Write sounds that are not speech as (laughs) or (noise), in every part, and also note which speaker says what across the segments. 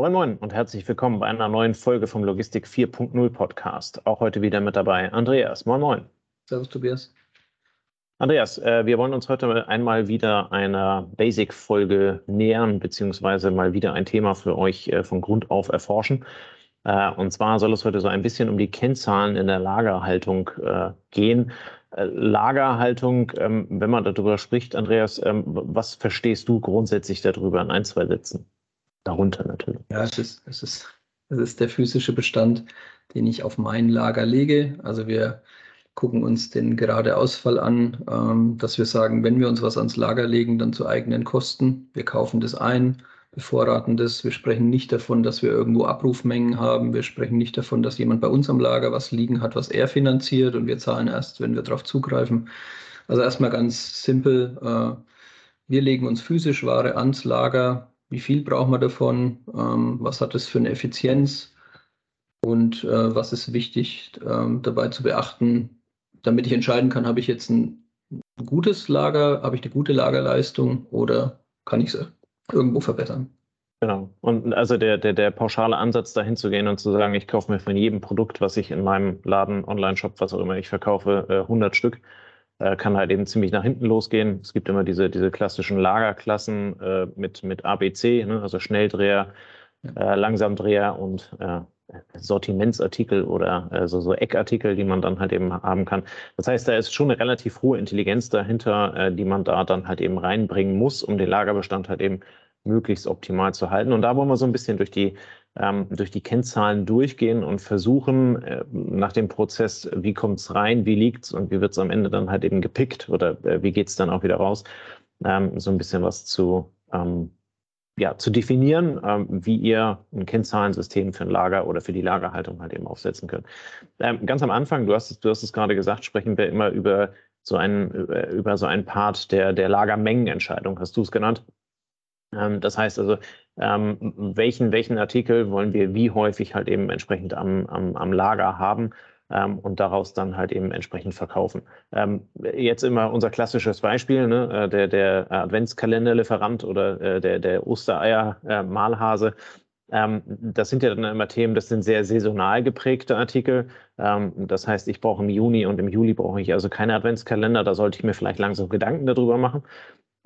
Speaker 1: Moin Moin und herzlich willkommen bei einer neuen Folge vom Logistik 4.0 Podcast. Auch heute wieder mit dabei Andreas. Moin Moin.
Speaker 2: Servus Tobias.
Speaker 1: Andreas, äh, wir wollen uns heute einmal wieder einer Basic-Folge nähern, beziehungsweise mal wieder ein Thema für euch äh, von Grund auf erforschen. Äh, und zwar soll es heute so ein bisschen um die Kennzahlen in der Lagerhaltung gehen. Lagerhaltung, ähm, wenn man darüber spricht, Andreas, ähm, was verstehst du grundsätzlich darüber in ein, zwei Sätzen? Darunter natürlich.
Speaker 2: Ja, es ist, es ist, es ist der physische Bestand, den ich auf mein Lager lege. Also wir gucken uns den gerade Ausfall an, ähm, dass wir sagen, wenn wir uns was ans Lager legen, dann zu eigenen Kosten. Wir kaufen das ein, bevorraten das. Wir sprechen nicht davon, dass wir irgendwo Abrufmengen haben. Wir sprechen nicht davon, dass jemand bei uns am Lager was liegen hat, was er finanziert und wir zahlen erst, wenn wir darauf zugreifen. Also erstmal ganz simpel. Äh, wir legen uns physisch Ware ans Lager, wie viel brauchen wir davon, ähm, was hat es für eine Effizienz und äh, was ist wichtig ähm, dabei zu beachten, damit ich entscheiden kann, habe ich jetzt ein gutes Lager, habe ich eine gute Lagerleistung oder kann ich es irgendwo verbessern.
Speaker 1: Genau. Und also der, der, der pauschale Ansatz, dahin zu gehen und zu sagen, ich kaufe mir von jedem Produkt, was ich in meinem Laden, Online-Shop, was auch immer ich verkaufe, 100 äh, Stück äh, kann halt eben ziemlich nach hinten losgehen. Es gibt immer diese, diese klassischen Lagerklassen äh, mit, mit ABC, ne? also Schnelldreher, äh, Langsamdreher und äh, Sortimentsartikel oder äh, so, so Eckartikel, die man dann halt eben haben kann. Das heißt, da ist schon eine relativ hohe Intelligenz dahinter, äh, die man da dann halt eben reinbringen muss, um den Lagerbestand halt eben möglichst optimal zu halten. Und da wollen wir so ein bisschen durch die ähm, durch die Kennzahlen durchgehen und versuchen, äh, nach dem Prozess, wie kommt es rein, wie liegt es und wie wird es am Ende dann halt eben gepickt oder äh, wie geht es dann auch wieder raus, ähm, so ein bisschen was zu, ähm, ja, zu definieren, ähm, wie ihr ein Kennzahlensystem für ein Lager oder für die Lagerhaltung halt eben aufsetzen könnt. Ähm, ganz am Anfang, du hast, du hast es gerade gesagt, sprechen wir immer über so einen, über so einen Part der, der Lagermengenentscheidung, hast du es genannt. Ähm, das heißt also, ähm, welchen, welchen Artikel wollen wir wie häufig halt eben entsprechend am, am, am Lager haben ähm, und daraus dann halt eben entsprechend verkaufen. Ähm, jetzt immer unser klassisches Beispiel, ne, äh, der, der Adventskalenderlieferant oder äh, der, der Ostereier-Malhase. Ähm, das sind ja dann immer Themen, das sind sehr saisonal geprägte Artikel. Ähm, das heißt, ich brauche im Juni und im Juli brauche ich also keine Adventskalender. Da sollte ich mir vielleicht langsam Gedanken darüber machen.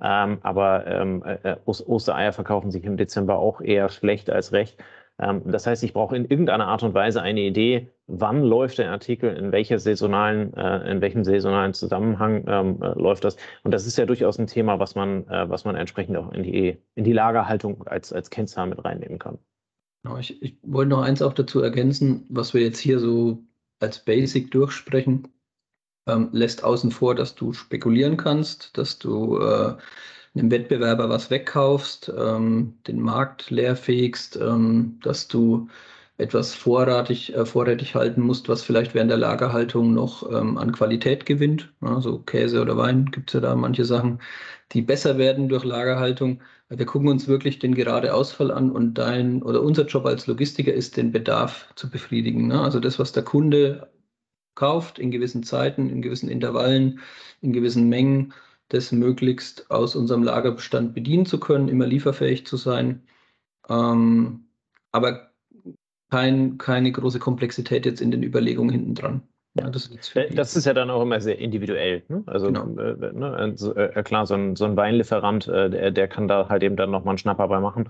Speaker 1: Ähm, aber ähm, äh, äh Ostereier verkaufen sich im Dezember auch eher schlecht als recht. Ähm, das heißt, ich brauche in irgendeiner Art und Weise eine Idee, wann läuft der Artikel, in, welcher saisonalen, äh, in welchem saisonalen Zusammenhang ähm, äh, läuft das. Und das ist ja durchaus ein Thema, was man, äh, was man entsprechend auch in die, in die Lagerhaltung als, als Kennzahl mit reinnehmen kann.
Speaker 2: Genau, ich, ich wollte noch eins auch dazu ergänzen, was wir jetzt hier so als Basic durchsprechen ähm, lässt außen vor, dass du spekulieren kannst, dass du äh, einem Wettbewerber was wegkaufst, ähm, den Markt leerfegst, ähm, dass du etwas vorratig, äh, vorrätig halten musst, was vielleicht während der Lagerhaltung noch ähm, an Qualität gewinnt. Also Käse oder Wein gibt es ja da manche Sachen, die besser werden durch Lagerhaltung. Wir gucken uns wirklich den gerade Ausfall an und dein oder unser Job als Logistiker ist, den Bedarf zu befriedigen. Ne? Also das, was der Kunde kauft, in gewissen Zeiten, in gewissen Intervallen, in gewissen Mengen, das möglichst aus unserem Lagerbestand bedienen zu können, immer lieferfähig zu sein. Ähm, aber kein, keine große Komplexität jetzt in den Überlegungen hinten dran.
Speaker 1: Ja, das, ist äh, das, ist ja dann auch immer sehr individuell. Ne? Also genau. äh, ne? Also, äh, klar, so ein, so ein Weinlieferant, äh, der, der, kann da halt eben dann nochmal einen Schnapper bei machen.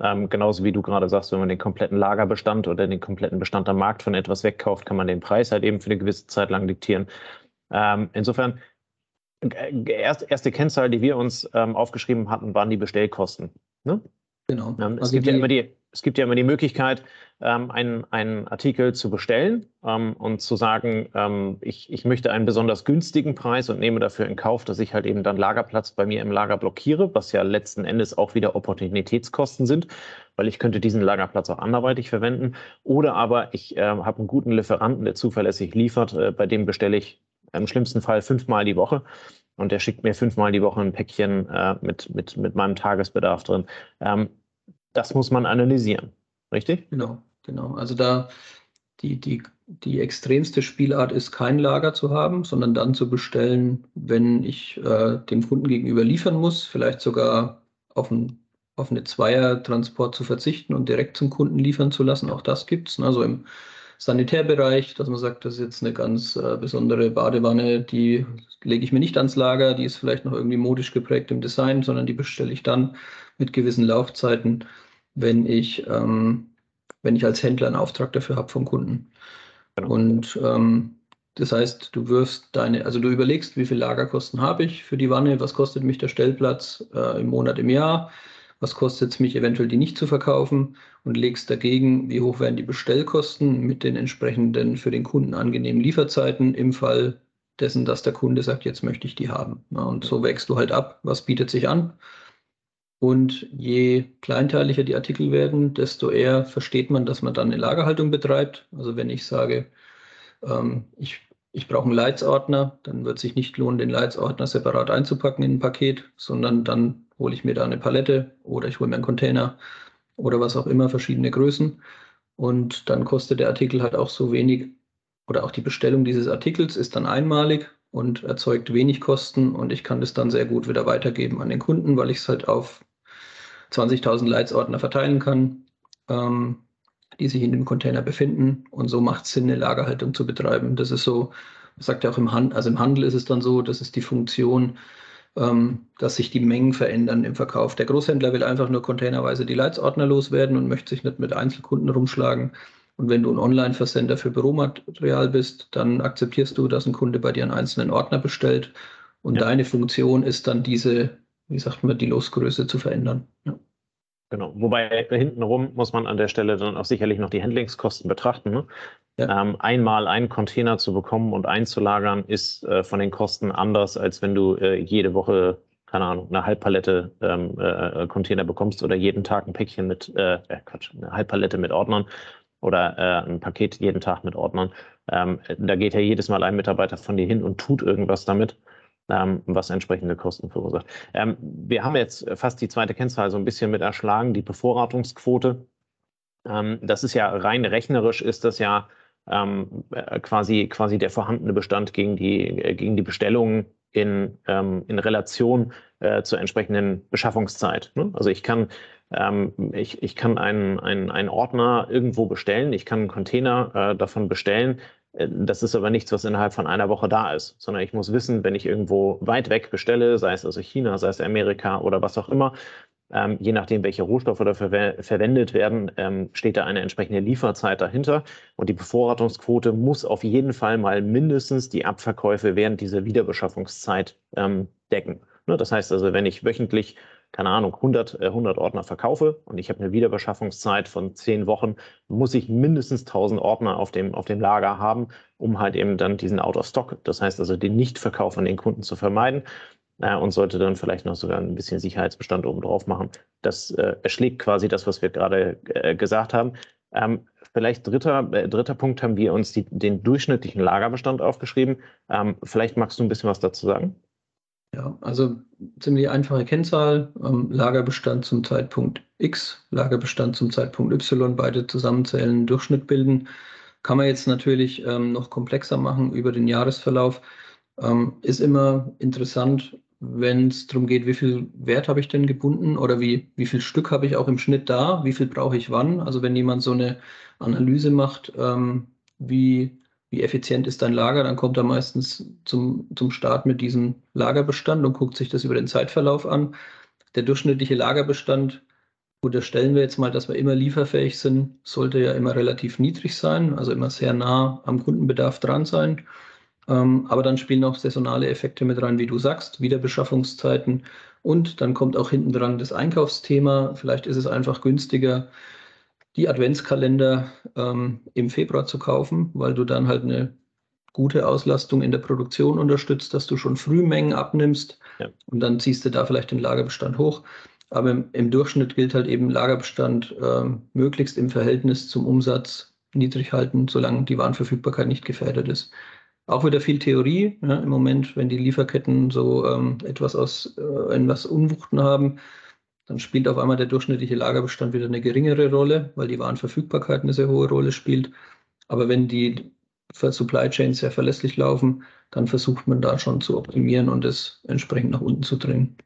Speaker 1: Ähm, genauso wie du gerade sagst, wenn man den kompletten Lagerbestand oder den kompletten Bestand am Markt von etwas wegkauft, kann man den Preis halt eben für eine gewisse Zeit lang diktieren. Ähm, insofern, äh, erst, erste Kennzahl, die wir uns ähm, aufgeschrieben hatten, waren die Bestellkosten. Ne? Genau. Ähm, es, also gibt ja immer die, es gibt ja immer die Möglichkeit, ähm, einen, einen Artikel zu bestellen ähm, und zu sagen, ähm, ich, ich möchte einen besonders günstigen Preis und nehme dafür in Kauf, dass ich halt eben dann Lagerplatz bei mir im Lager blockiere, was ja letzten Endes auch wieder Opportunitätskosten sind, weil ich könnte diesen Lagerplatz auch anderweitig verwenden. Oder aber ich äh, habe einen guten Lieferanten, der zuverlässig liefert, äh, bei dem bestelle ich im schlimmsten Fall fünfmal die Woche und der schickt mir fünfmal die Woche ein Päckchen äh, mit, mit, mit meinem Tagesbedarf drin. Ähm, das muss man analysieren, richtig?
Speaker 2: Genau. Genau, also da die, die, die extremste Spielart ist, kein Lager zu haben, sondern dann zu bestellen, wenn ich äh, dem Kunden gegenüber liefern muss, vielleicht sogar auf einen auf eine Zweier-Transport zu verzichten und direkt zum Kunden liefern zu lassen. Auch das gibt es. Also im Sanitärbereich, dass man sagt, das ist jetzt eine ganz äh, besondere Badewanne, die lege ich mir nicht ans Lager, die ist vielleicht noch irgendwie modisch geprägt im Design, sondern die bestelle ich dann mit gewissen Laufzeiten, wenn ich, ähm, wenn ich als Händler einen Auftrag dafür habe vom Kunden. Genau. Und ähm, das heißt, du wirfst deine, also du überlegst, wie viel Lagerkosten habe ich für die Wanne, was kostet mich der Stellplatz äh, im Monat, im Jahr, was kostet es mich eventuell, die nicht zu verkaufen und legst dagegen, wie hoch werden die Bestellkosten mit den entsprechenden für den Kunden angenehmen Lieferzeiten im Fall dessen, dass der Kunde sagt, jetzt möchte ich die haben. Und so wächst du halt ab, was bietet sich an. Und je kleinteiliger die Artikel werden, desto eher versteht man, dass man dann eine Lagerhaltung betreibt. Also wenn ich sage, ähm, ich, ich brauche einen Leitsordner, dann wird es sich nicht lohnen, den Leitsordner separat einzupacken in ein Paket, sondern dann hole ich mir da eine Palette oder ich hole mir einen Container oder was auch immer, verschiedene Größen. Und dann kostet der Artikel halt auch so wenig oder auch die Bestellung dieses Artikels ist dann einmalig und erzeugt wenig Kosten und ich kann das dann sehr gut wieder weitergeben an den Kunden, weil ich es halt auf 20.000 Leitsordner verteilen kann, ähm, die sich in dem Container befinden und so macht es Sinn, eine Lagerhaltung zu betreiben. Das ist so, sagt ja auch im Handel, also im Handel ist es dann so, das ist die Funktion, ähm, dass sich die Mengen verändern im Verkauf. Der Großhändler will einfach nur containerweise die Leitsordner loswerden und möchte sich nicht mit Einzelkunden rumschlagen. Und wenn du ein Online-Versender für Büromaterial bist, dann akzeptierst du, dass ein Kunde bei dir einen einzelnen Ordner bestellt. Und ja. deine Funktion ist dann diese, wie sagt man, die Losgröße zu verändern. Ja.
Speaker 1: Genau. Wobei hintenrum muss man an der Stelle dann auch sicherlich noch die Handlingskosten betrachten. Ne? Ja. Ähm, einmal einen Container zu bekommen und einzulagern, ist äh, von den Kosten anders, als wenn du äh, jede Woche, keine Ahnung, eine Halbpalette ähm, äh, Container bekommst oder jeden Tag ein Päckchen mit, äh, äh, Quatsch, eine Halbpalette mit Ordnern oder äh, ein Paket jeden Tag mit Ordnern. Ähm, da geht ja jedes Mal ein Mitarbeiter von dir hin und tut irgendwas damit was entsprechende Kosten verursacht. Ähm, wir haben jetzt fast die zweite Kennzahl so ein bisschen mit erschlagen, die Bevorratungsquote. Ähm, das ist ja rein rechnerisch, ist das ja ähm, äh, quasi, quasi der vorhandene Bestand gegen die, äh, gegen die Bestellungen in, ähm, in Relation äh, zur entsprechenden Beschaffungszeit. Ne? Also ich kann, ähm, ich, ich kann einen, einen, einen Ordner irgendwo bestellen, ich kann einen Container davon bestellen, das ist aber nichts, was innerhalb von einer Woche da ist, sondern ich muss wissen, wenn ich irgendwo weit weg bestelle, sei es also China, sei es Amerika oder was auch immer, ähm, je nachdem, welche Rohstoffe da ver verwendet werden, ähm, steht da eine entsprechende Lieferzeit dahinter. Und die Bevorratungsquote muss auf jeden Fall mal mindestens die Abverkäufe während dieser Wiederbeschaffungszeit ähm, decken. Ne, das heißt also, wenn ich wöchentlich keine Ahnung, 100, 100 äh, Ordner verkaufe und ich habe eine Wiederbeschaffungszeit von 10 Wochen, muss ich mindestens 1000 Ordner auf dem, auf dem Lager haben, um halt eben dann diesen Out-of-Stock, das heißt also den Nichtverkauf an den Kunden zu vermeiden äh, und sollte dann vielleicht noch sogar ein bisschen Sicherheitsbestand oben drauf machen. Das äh, erschlägt quasi das, was wir gerade äh, gesagt haben. Ähm, vielleicht dritter, äh, dritter Punkt haben wir uns die, den durchschnittlichen Lagerbestand aufgeschrieben. Ähm, vielleicht magst du ein bisschen was dazu sagen?
Speaker 2: Ja, also ziemlich einfache Kennzahl. Ähm, Lagerbestand zum Zeitpunkt X, Lagerbestand zum Zeitpunkt Y, beide zusammenzählen, Durchschnitt bilden. Kann man jetzt natürlich ähm, noch komplexer machen über den Jahresverlauf. Ähm, ist immer interessant, wenn es darum geht, wie viel Wert habe ich denn gebunden oder wie, wie viel Stück habe ich auch im Schnitt da, wie viel brauche ich wann. Also wenn jemand so eine Analyse macht, ähm, wie wie effizient ist dein Lager, dann kommt er meistens zum, zum Start mit diesem Lagerbestand und guckt sich das über den Zeitverlauf an. Der durchschnittliche Lagerbestand, unterstellen wir jetzt mal, dass wir immer lieferfähig sind, sollte ja immer relativ niedrig sein, also immer sehr nah am Kundenbedarf dran sein. Ähm, aber dann spielen auch saisonale Effekte mit rein, wie du sagst, Wiederbeschaffungszeiten. Und dann kommt auch hinten dran das Einkaufsthema. Vielleicht ist es einfach günstiger, die Adventskalender ähm, im Februar zu kaufen, weil du dann halt eine gute Auslastung in der Produktion unterstützt, dass du schon Frühmengen abnimmst ja. und dann ziehst du da vielleicht den Lagerbestand hoch. Aber im, im Durchschnitt gilt halt eben Lagerbestand äh, möglichst im Verhältnis zum Umsatz niedrig halten, solange die Warenverfügbarkeit nicht gefährdet ist. Auch wieder viel Theorie. Ja, Im Moment, wenn die Lieferketten so ähm, etwas aus äh, etwas Unwuchten haben, dann spielt auf einmal der durchschnittliche Lagerbestand wieder eine geringere Rolle, weil die Warenverfügbarkeit eine sehr hohe Rolle spielt. Aber wenn die Supply Chains sehr verlässlich laufen, dann versucht man da schon zu optimieren und es entsprechend nach unten zu drängen.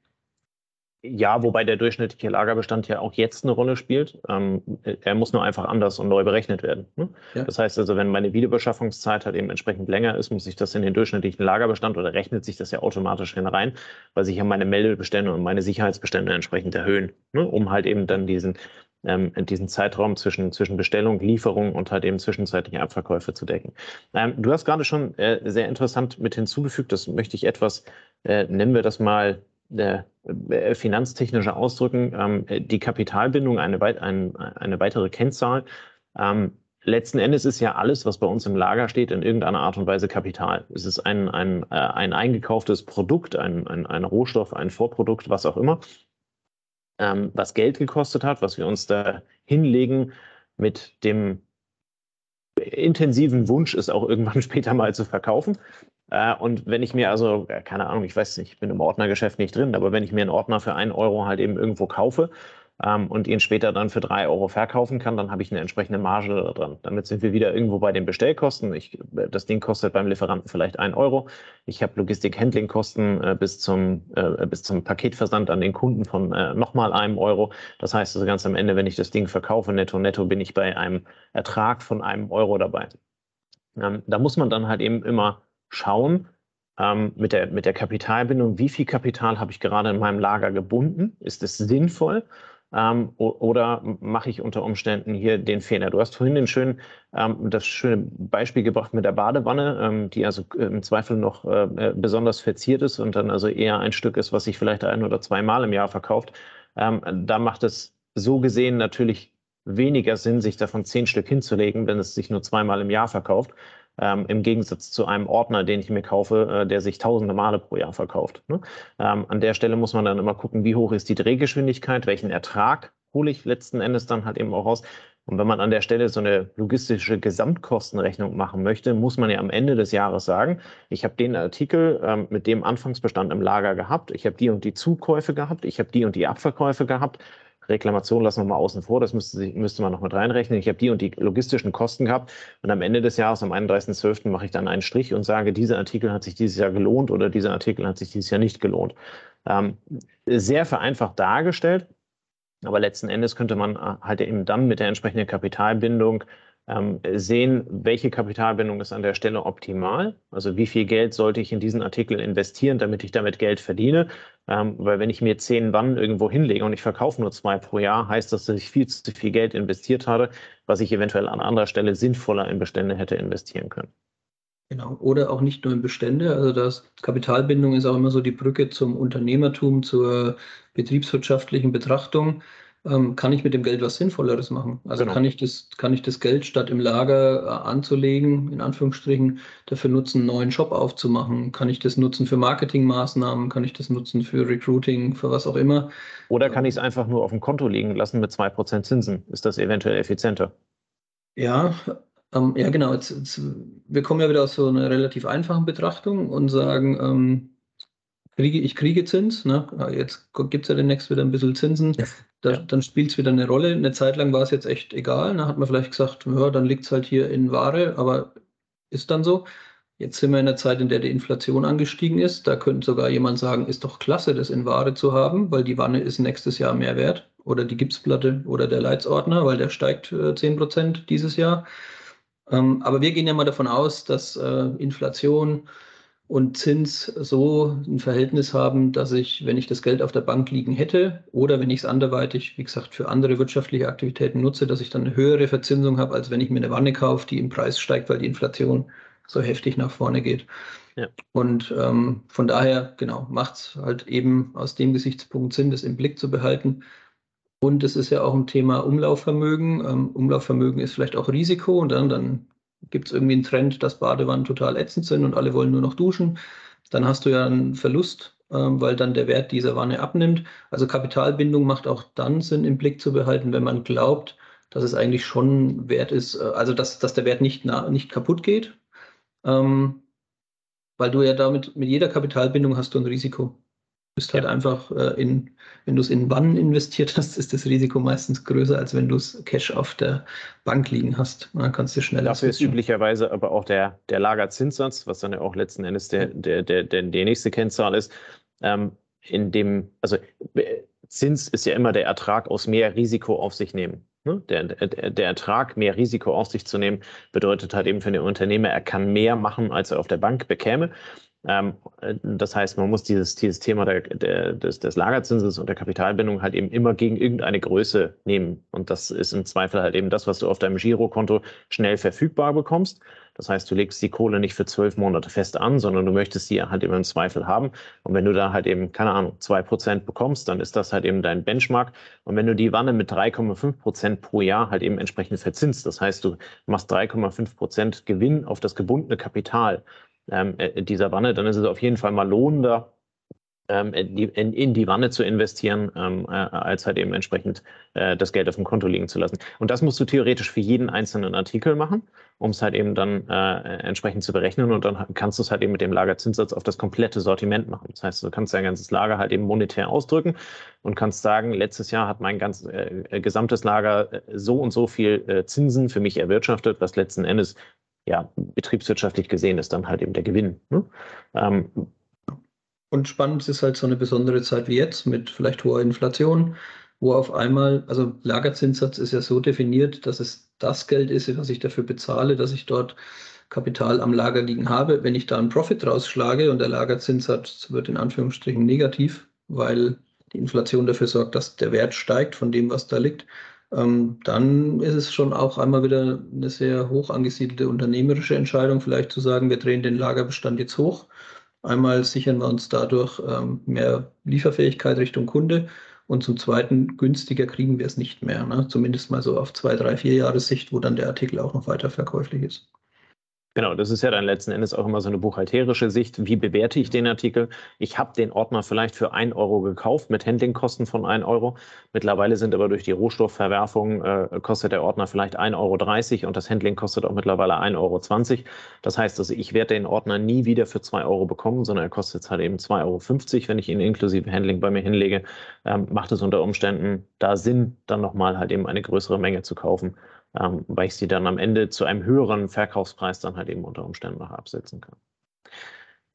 Speaker 1: Ja, wobei der durchschnittliche Lagerbestand ja auch jetzt eine Rolle spielt. Ähm, er muss nur einfach anders und neu berechnet werden. Ne? Ja. Das heißt also, wenn meine Wiederbeschaffungszeit halt eben entsprechend länger ist, muss ich das in den durchschnittlichen Lagerbestand oder rechnet sich das ja automatisch hinein, weil sich ja meine Meldebestände und meine Sicherheitsbestände entsprechend erhöhen, ne? um halt eben dann diesen, ähm, diesen Zeitraum zwischen, zwischen Bestellung, Lieferung und halt eben zwischenzeitliche Abverkäufe zu decken. Ähm, du hast gerade schon äh, sehr interessant mit hinzugefügt, das möchte ich etwas, äh, nennen wir das mal, äh, äh, finanztechnische ausdrücken, ähm, die Kapitalbindung eine, ein, eine weitere Kennzahl. Ähm, letzten Endes ist ja alles, was bei uns im Lager steht, in irgendeiner Art und Weise Kapital. Es ist ein, ein, äh, ein eingekauftes Produkt, ein, ein, ein Rohstoff, ein Vorprodukt, was auch immer, ähm, was Geld gekostet hat, was wir uns da hinlegen mit dem intensiven Wunsch, es auch irgendwann (laughs) später mal zu verkaufen. Äh, und wenn ich mir also, äh, keine Ahnung, ich weiß nicht, ich bin im Ordnergeschäft nicht drin, aber wenn ich mir einen Ordner für einen Euro halt eben irgendwo kaufe ähm, und ihn später dann für drei Euro verkaufen kann, dann habe ich eine entsprechende Marge da dran. Damit sind wir wieder irgendwo bei den Bestellkosten. Ich, äh, das Ding kostet beim Lieferanten vielleicht ein Euro. Ich habe Logistik-Handling-Kosten äh, bis, zum, äh, bis zum Paketversand an den Kunden von äh, nochmal einem Euro. Das heißt also ganz am Ende, wenn ich das Ding verkaufe, netto, netto, bin ich bei einem Ertrag von einem Euro dabei. Ähm, da muss man dann halt eben immer schauen ähm, mit, der, mit der Kapitalbindung, wie viel Kapital habe ich gerade in meinem Lager gebunden? Ist es sinnvoll? Ähm, oder mache ich unter Umständen hier den Fehler? Du hast vorhin den schönen, ähm, das schöne Beispiel gebracht mit der Badewanne, ähm, die also äh, im Zweifel noch äh, äh, besonders verziert ist und dann also eher ein Stück ist, was sich vielleicht ein oder zweimal im Jahr verkauft. Ähm, da macht es so gesehen natürlich weniger Sinn, sich davon zehn Stück hinzulegen, wenn es sich nur zweimal im Jahr verkauft ähm, im Gegensatz zu einem Ordner, den ich mir kaufe, äh, der sich tausende Male pro Jahr verkauft. Ne? Ähm, an der Stelle muss man dann immer gucken, wie hoch ist die Drehgeschwindigkeit, welchen Ertrag hole ich letzten Endes dann halt eben auch raus. Und wenn man an der Stelle so eine logistische Gesamtkostenrechnung machen möchte, muss man ja am Ende des Jahres sagen, ich habe den Artikel ähm, mit dem Anfangsbestand im Lager gehabt, ich habe die und die Zukäufe gehabt, ich habe die und die Abverkäufe gehabt Reklamation lassen wir mal außen vor, das müsste, müsste man noch mit reinrechnen. Ich habe die und die logistischen Kosten gehabt und am Ende des Jahres, am 31.12., mache ich dann einen Strich und sage, dieser Artikel hat sich dieses Jahr gelohnt oder dieser Artikel hat sich dieses Jahr nicht gelohnt. Ähm, sehr vereinfacht dargestellt, aber letzten Endes könnte man äh, halt eben dann mit der entsprechenden Kapitalbindung ähm, sehen, welche Kapitalbindung ist an der Stelle optimal. Also wie viel Geld sollte ich in diesen Artikel investieren, damit ich damit Geld verdiene. Ähm, weil wenn ich mir zehn Wannen irgendwo hinlege und ich verkaufe nur zwei pro Jahr, heißt das, dass ich viel zu viel Geld investiert habe, was ich eventuell an anderer Stelle sinnvoller in Bestände hätte investieren können.
Speaker 2: Genau, oder auch nicht nur in Bestände. Also das Kapitalbindung ist auch immer so die Brücke zum Unternehmertum, zur betriebswirtschaftlichen Betrachtung ähm, kann ich mit dem Geld was Sinnvolleres machen. Also genau. kann, ich das, kann ich das Geld statt im Lager äh, anzulegen, in Anführungsstrichen, dafür nutzen, einen neuen Shop aufzumachen? Kann ich das nutzen für Marketingmaßnahmen? Kann ich das nutzen für Recruiting, für was auch immer?
Speaker 1: Oder kann ich es einfach nur auf dem Konto liegen lassen mit 2% Zinsen? Ist das eventuell effizienter?
Speaker 2: Ja, ähm, ja genau. Jetzt, jetzt, wir kommen ja wieder aus so einer relativ einfachen Betrachtung und sagen, ähm, kriege, ich kriege Zins, ne? jetzt gibt es ja demnächst wieder ein bisschen Zinsen, da, ja. dann spielt es wieder eine Rolle. Eine Zeit lang war es jetzt echt egal, da hat man vielleicht gesagt, ja, dann liegt es halt hier in Ware, aber ist dann so. Jetzt sind wir in einer Zeit, in der die Inflation angestiegen ist. Da könnte sogar jemand sagen, ist doch klasse, das in Ware zu haben, weil die Wanne ist nächstes Jahr mehr wert. Oder die Gipsplatte oder der Leitsordner, weil der steigt äh, 10% dieses Jahr. Ähm, aber wir gehen ja mal davon aus, dass äh, Inflation und Zins so ein Verhältnis haben, dass ich, wenn ich das Geld auf der Bank liegen hätte oder wenn ich es anderweitig, wie gesagt, für andere wirtschaftliche Aktivitäten nutze, dass ich dann eine höhere Verzinsung habe, als wenn ich mir eine Wanne kaufe, die im Preis steigt, weil die Inflation so heftig nach vorne geht. Ja. Und ähm, von daher, genau, macht es halt eben aus dem Gesichtspunkt Sinn, das im Blick zu behalten. Und es ist ja auch ein Thema Umlaufvermögen. Ähm, Umlaufvermögen ist vielleicht auch Risiko und dann, dann gibt es irgendwie einen Trend, dass Badewannen total ätzend sind und alle wollen nur noch duschen, dann hast du ja einen Verlust, ähm, weil dann der Wert dieser Wanne abnimmt. Also Kapitalbindung macht auch dann Sinn im Blick zu behalten, wenn man glaubt, dass es eigentlich schon wert ist, äh, also dass, dass der Wert nicht, nicht kaputt geht. Ähm, weil du ja damit, mit jeder Kapitalbindung hast du ein Risiko bist halt ja. einfach äh, in, wenn du es in Wannen investiert hast, ist das Risiko meistens größer, als wenn du es Cash auf der Bank liegen hast. dann kannst du schneller.
Speaker 1: Dafür ist üblicherweise aber auch der, der Lagerzinssatz, was dann ja auch letzten Endes der, der, der, der, der nächste Kennzahl ist. Ähm, in dem, also Zins ist ja immer der Ertrag aus mehr Risiko auf sich nehmen. Ne? Der, der, der, Ertrag, mehr Risiko auf sich zu nehmen, bedeutet halt eben für den Unternehmer, er kann mehr machen, als er auf der Bank bekäme. Ähm, das heißt, man muss dieses, dieses Thema der, der, des, des Lagerzinses und der Kapitalbindung halt eben immer gegen irgendeine Größe nehmen. Und das ist im Zweifel halt eben das, was du auf deinem Girokonto schnell verfügbar bekommst. Das heißt, du legst die Kohle nicht für zwölf Monate fest an, sondern du möchtest sie halt immer im Zweifel haben. Und wenn du da halt eben, keine Ahnung, zwei Prozent bekommst, dann ist das halt eben dein Benchmark. Und wenn du die Wanne mit 3,5 Prozent pro Jahr halt eben entsprechend verzinst, das heißt, du machst 3,5 Prozent Gewinn auf das gebundene Kapital ähm, äh, dieser Wanne, dann ist es auf jeden Fall mal lohnender, ähm, in, in, die Wanne zu investieren, ähm, äh, als halt eben entsprechend äh, das Geld auf dem Konto liegen zu lassen. Und das musst du theoretisch für jeden einzelnen Artikel machen, um es halt eben dann äh, entsprechend zu berechnen und dann kannst du es halt eben mit dem Lagerzinssatz auf das komplette Sortiment machen. Das heißt, du kannst dein ganzes Lager halt eben monetär ausdrücken und kannst sagen, letztes Jahr hat mein ganz äh, gesamtes Lager äh, so und so viel Zinsen für mich erwirtschaftet, was letzten Endes ja, betriebswirtschaftlich gesehen ist dann halt eben der Gewinn. Ne? Ähm,
Speaker 2: und spannend ist halt so eine besondere Zeit wie jetzt mit vielleicht hoher Inflation, wo auf einmal, also Lagerzinssatz ist ja so definiert, dass es das Geld ist, was ich dafür bezahle, dass ich dort Kapital am Lager liegen habe. Wenn ich da einen Profit rausschlage und der Lagerzinssatz wird in Anführungsstrichen negativ, weil die Inflation dafür sorgt, dass der Wert steigt von dem, was da liegt, ähm, dann ist es schon auch einmal wieder eine sehr hoch angesiedelte unternehmerische Entscheidung, vielleicht zu sagen, wir drehen den Lagerbestand jetzt hoch. Einmal sichern wir uns dadurch ähm, mehr Lieferfähigkeit Richtung Kunde und zum Zweiten günstiger kriegen wir es nicht mehr. Ne? Zumindest mal so auf zwei, drei, vier Jahre Sicht, wo dann der Artikel auch noch weiter verkäuflich ist.
Speaker 1: Genau, das ist ja dann letzten Endes auch immer so eine buchhalterische Sicht. Wie bewerte ich den Artikel? Ich habe den Ordner vielleicht für 1 Euro gekauft mit Handlingkosten von 1 Euro. Mittlerweile sind aber durch die Rohstoffverwerfung äh, kostet der Ordner vielleicht 1,30 Euro und das Handling kostet auch mittlerweile 1,20 Euro. Das heißt also, ich werde den Ordner nie wieder für 2 Euro bekommen, sondern er kostet jetzt halt eben 2,50 Euro, wenn ich ihn inklusive Handling bei mir hinlege. Ähm, macht es unter Umständen da Sinn, dann nochmal halt eben eine größere Menge zu kaufen ähm, weil ich sie dann am Ende zu einem höheren Verkaufspreis dann halt eben unter Umständen noch absetzen kann.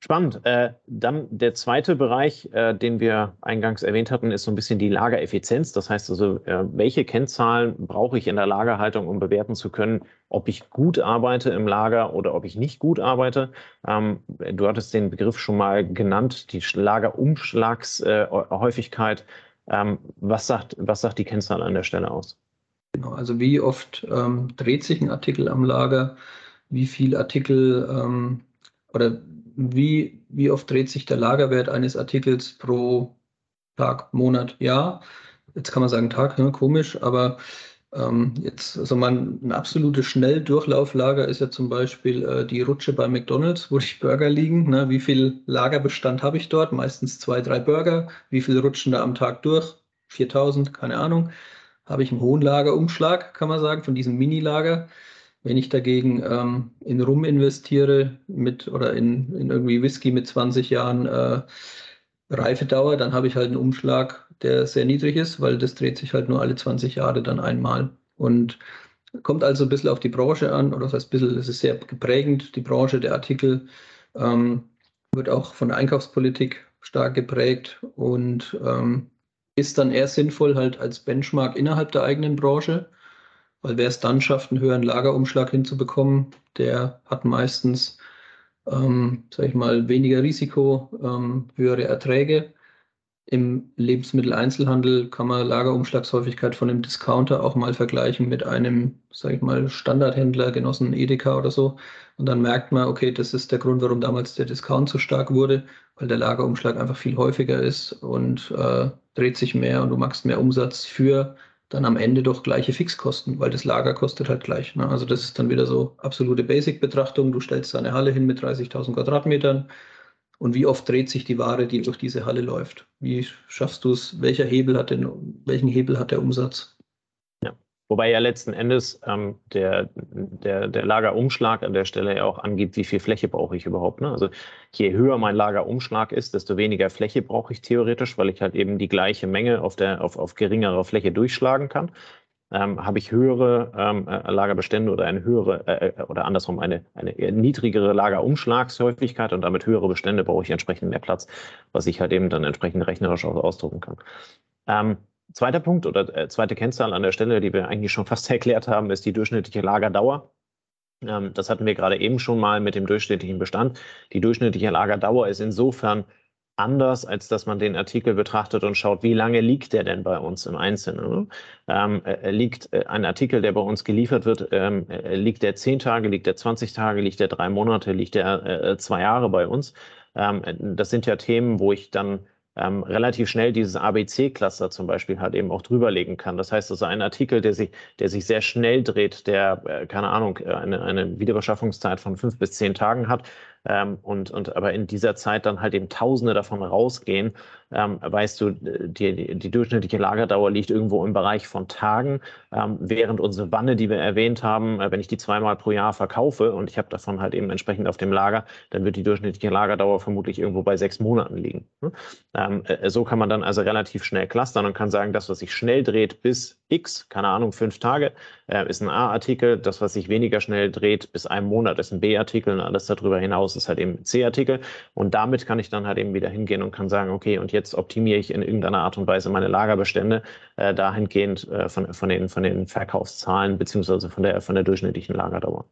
Speaker 1: Spannend. Äh, dann der zweite Bereich, äh, den wir eingangs erwähnt hatten, ist so ein bisschen die Lagereffizienz. Das heißt also, äh, welche Kennzahlen brauche ich in der Lagerhaltung, um bewerten zu können, ob ich gut arbeite im Lager oder ob ich nicht gut arbeite. Ähm, du hattest den Begriff schon mal genannt, die Lagerumschlagshäufigkeit. Ähm, was, sagt, was sagt die Kennzahl an der Stelle aus?
Speaker 2: Genau, also wie oft ähm, dreht sich ein Artikel am Lager, wie viel Artikel ähm, oder wie, wie oft dreht sich der Lagerwert eines Artikels pro Tag, Monat, Jahr. Jetzt kann man sagen Tag, ne, komisch, aber ähm, jetzt, also man, ein absolutes Schnelldurchlauflager ist ja zum Beispiel äh, die Rutsche bei McDonalds, wo die Burger liegen. Ne? Wie viel Lagerbestand habe ich dort? Meistens zwei, drei Burger. Wie viel rutschen da am Tag durch? 4000, keine Ahnung habe ich einen hohen Lagerumschlag, kann man sagen, von diesem Mini-Lager. Wenn ich dagegen ähm, in Rum investiere mit oder in, in irgendwie Whisky mit 20 Jahren äh, Reifedauer, dann habe ich halt einen Umschlag, der sehr niedrig ist, weil das dreht sich halt nur alle 20 Jahre dann einmal. Und kommt also ein bisschen auf die Branche an, oder das heißt ein bisschen, es ist sehr geprägend, die Branche der Artikel ähm, wird auch von der Einkaufspolitik stark geprägt und ähm, ist dann eher sinnvoll halt als Benchmark innerhalb der eigenen Branche, weil wer es dann schafft, einen höheren Lagerumschlag hinzubekommen, der hat meistens, ähm, sag ich mal, weniger Risiko, ähm, höhere Erträge. Im Lebensmitteleinzelhandel kann man Lagerumschlagshäufigkeit von einem Discounter auch mal vergleichen mit einem, sag ich mal, Standardhändler, Genossen Edeka oder so. Und dann merkt man, okay, das ist der Grund, warum damals der Discount so stark wurde, weil der Lagerumschlag einfach viel häufiger ist und äh, dreht sich mehr und du machst mehr Umsatz für dann am Ende doch gleiche Fixkosten, weil das Lager kostet halt gleich. Ne? Also das ist dann wieder so absolute Basic-Betrachtung. Du stellst deine Halle hin mit 30.000 Quadratmetern und wie oft dreht sich die Ware, die durch diese Halle läuft? Wie schaffst du es? Welcher Hebel hat denn, welchen Hebel hat der Umsatz?
Speaker 1: Wobei ja letzten Endes ähm, der, der, der Lagerumschlag an der Stelle ja auch angibt, wie viel Fläche brauche ich überhaupt. Ne? Also je höher mein Lagerumschlag ist, desto weniger Fläche brauche ich theoretisch, weil ich halt eben die gleiche Menge auf, der, auf, auf geringerer Fläche durchschlagen kann. Ähm, habe ich höhere ähm, äh, Lagerbestände oder eine höhere äh, äh, oder andersrum eine, eine niedrigere Lagerumschlagshäufigkeit und damit höhere Bestände brauche ich entsprechend mehr Platz, was ich halt eben dann entsprechend rechnerisch auch ausdrucken kann. Ähm, zweiter Punkt oder äh, zweite Kennzahl an der Stelle, die wir eigentlich schon (laughs) fast erklärt haben, ist die durchschnittliche Lagerdauer. Ähm, das hatten wir gerade eben schon mal mit dem durchschnittlichen Bestand. Die durchschnittliche Lagerdauer ist insofern anders, als dass man den Artikel betrachtet und schaut, wie lange liegt der denn bei uns im Einzelnen. Ähm, äh, liegt äh, ein Artikel, der bei uns geliefert wird, ähm, äh, liegt der zehn Tage, liegt der 20 Tage, liegt der drei Monate, liegt der äh, zwei Jahre bei uns? Ähm, das sind ja Themen, wo ich dann ähm, relativ schnell dieses ABC-Cluster zum Beispiel halt eben auch drüberlegen kann. Das heißt also, ein Artikel, der sich, der sich sehr schnell dreht, der, äh, keine Ahnung, äh, eine, eine Wiederbeschaffungszeit von fünf bis zehn Tagen hat, ähm, und, und aber in dieser Zeit dann halt eben Tausende davon rausgehen, ähm, weißt du, die, die durchschnittliche Lagerdauer liegt irgendwo im Bereich von Tagen, ähm, während unsere Wanne, die wir erwähnt haben, äh, wenn ich die zweimal pro Jahr verkaufe und ich habe davon halt eben entsprechend auf dem Lager, dann wird die durchschnittliche Lagerdauer vermutlich irgendwo bei sechs Monaten liegen. Ne? Ähm, äh, so kann man dann also relativ schnell clustern und kann sagen, das, was sich schnell dreht bis X, keine Ahnung, fünf Tage, äh, ist ein A-Artikel. Das, was sich weniger schnell dreht bis einem Monat, ist ein B-Artikel und alles darüber hinaus ist halt eben ein C-Artikel. Und damit kann ich dann halt eben wieder hingehen und kann sagen, okay, und jetzt optimiere ich in irgendeiner Art und Weise meine Lagerbestände äh, dahingehend äh, von, von, den, von den Verkaufszahlen beziehungsweise von der, von der durchschnittlichen Lagerdauer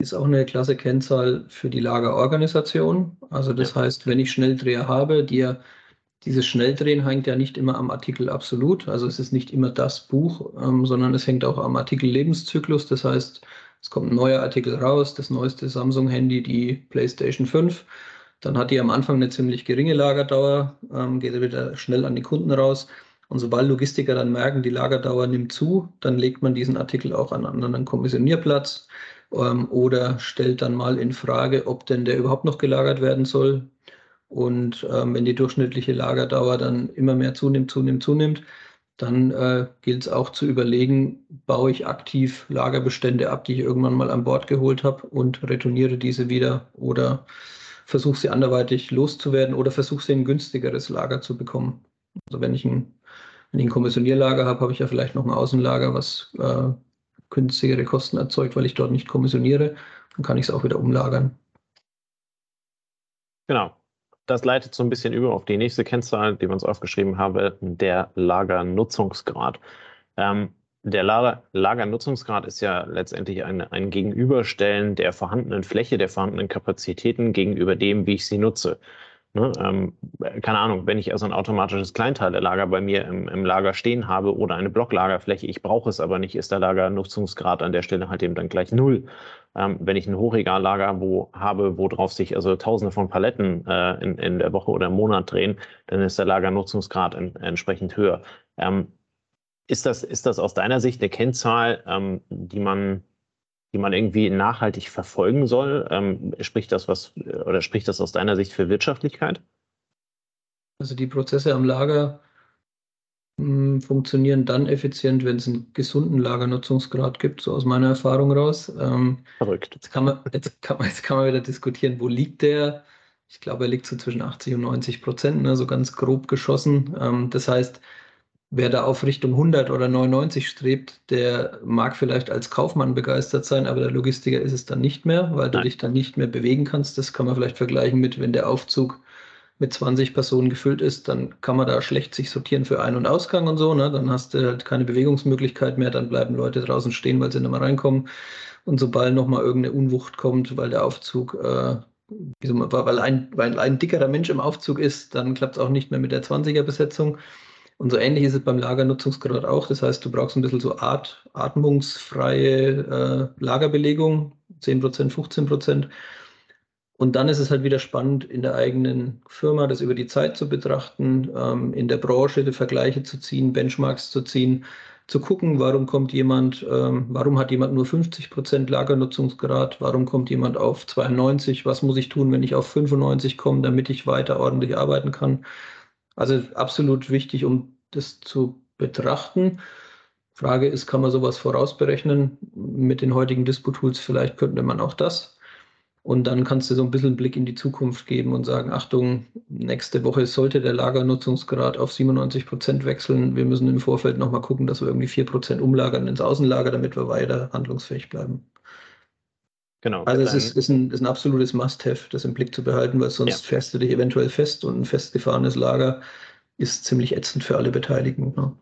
Speaker 2: ist auch eine klasse Kennzahl für die Lagerorganisation. Also das ja. heißt, wenn ich Schnelldreher habe, die ja dieses Schnelldrehen hängt ja nicht immer am Artikel absolut. Also es ist nicht immer das Buch, ähm, sondern es hängt auch am Artikel Lebenszyklus. Das heißt, es kommt ein neuer Artikel raus, das neueste Samsung-Handy, die PlayStation 5. Dann hat die am Anfang eine ziemlich geringe Lagerdauer, ähm, geht wieder schnell an die Kunden raus. Und sobald Logistiker dann merken, die Lagerdauer nimmt zu, dann legt man diesen Artikel auch an einen anderen Kommissionierplatz ähm, oder stellt dann mal in Frage, ob denn der überhaupt noch gelagert werden soll. Und ähm, wenn die durchschnittliche Lagerdauer dann immer mehr zunimmt, zunimmt, zunimmt, dann äh, gilt es auch zu überlegen, baue ich aktiv Lagerbestände ab, die ich irgendwann mal an Bord geholt habe und retourniere diese wieder oder versuche sie anderweitig loszuwerden oder versuche sie in ein günstigeres Lager zu bekommen. Also wenn ich ein, wenn ich ein Kommissionierlager habe, habe ich ja vielleicht noch ein Außenlager, was äh, günstigere Kosten erzeugt, weil ich dort nicht kommissioniere. Dann kann ich es auch wieder umlagern.
Speaker 1: Genau das leitet so ein bisschen über auf die nächste Kennzahl, die wir uns aufgeschrieben haben, der Lagernutzungsgrad. Ähm, der Lager, Lagernutzungsgrad ist ja letztendlich ein, ein Gegenüberstellen der vorhandenen Fläche, der vorhandenen Kapazitäten gegenüber dem, wie ich sie nutze. Ne, ähm, keine Ahnung, wenn ich also ein automatisches Kleinteilelager bei mir im, im, Lager stehen habe oder eine Blocklagerfläche, ich brauche es aber nicht, ist der Lagernutzungsgrad an der Stelle halt eben dann gleich null. Ähm, wenn ich ein Hochregallager wo, habe, wo drauf sich also tausende von Paletten äh, in, in, der Woche oder im Monat drehen, dann ist der Lagernutzungsgrad in, entsprechend höher. Ähm, ist, das, ist das aus deiner Sicht eine Kennzahl, ähm, die man die man irgendwie nachhaltig verfolgen soll? Ähm, spricht das was oder spricht das aus deiner Sicht für Wirtschaftlichkeit?
Speaker 2: Also die Prozesse am Lager mh, hm, funktionieren dann effizient, wenn es einen gesunden Lagernutzungsgrad gibt, so aus meiner Erfahrung raus. Ähm,
Speaker 1: Verrückt.
Speaker 2: Jetzt kann, man, jetzt, kann man, jetzt kann man wieder diskutieren, wo liegt der? Ich glaube, er liegt so zwischen 80 und 90 Prozent, ne, so ganz grob geschossen. Ähm, das heißt, Wer da auf Richtung 100 oder 99 strebt, der mag vielleicht als Kaufmann begeistert sein, aber der Logistiker ist es dann nicht mehr, weil du Nein. dich dann nicht mehr bewegen kannst. Das kann man vielleicht vergleichen mit, wenn der Aufzug mit 20 Personen gefüllt ist, dann kann man da schlecht sich sortieren für Ein- und Ausgang und so. Ne? Dann hast du halt keine Bewegungsmöglichkeit mehr, dann bleiben Leute draußen stehen, weil sie nicht mehr reinkommen. Und sobald nochmal irgendeine Unwucht kommt, weil der Aufzug, äh, weil, ein, weil ein dickerer Mensch im Aufzug ist, dann klappt es auch nicht mehr mit der 20er-Besetzung. Und so ähnlich ist es beim Lagernutzungsgrad auch. Das heißt, du brauchst ein bisschen so Art, atmungsfreie äh, Lagerbelegung, 10 Prozent, 15 Prozent. Und dann ist es halt wieder spannend, in der eigenen Firma das über die Zeit zu betrachten, ähm, in der Branche die Vergleiche zu ziehen, Benchmarks zu ziehen, zu gucken, warum kommt jemand, ähm, warum hat jemand nur 50 Prozent Lagernutzungsgrad, warum kommt jemand auf 92, was muss ich tun, wenn ich auf 95 komme, damit ich weiter ordentlich arbeiten kann. Also absolut wichtig, um das zu betrachten. Frage ist, kann man sowas vorausberechnen? Mit den heutigen Dispo-Tools vielleicht könnte man auch das. Und dann kannst du so ein bisschen einen Blick in die Zukunft geben und sagen, Achtung, nächste Woche sollte der Lagernutzungsgrad auf 97 Prozent wechseln. Wir müssen im Vorfeld nochmal gucken, dass wir irgendwie 4 Prozent umlagern ins Außenlager, damit wir weiter handlungsfähig bleiben. Genau. Also es ist, ist, ein, ist ein absolutes Must-Have, das im Blick zu behalten, weil sonst ja. fährst du dich eventuell fest und ein festgefahrenes Lager ist ziemlich ätzend für alle Beteiligten. Ne?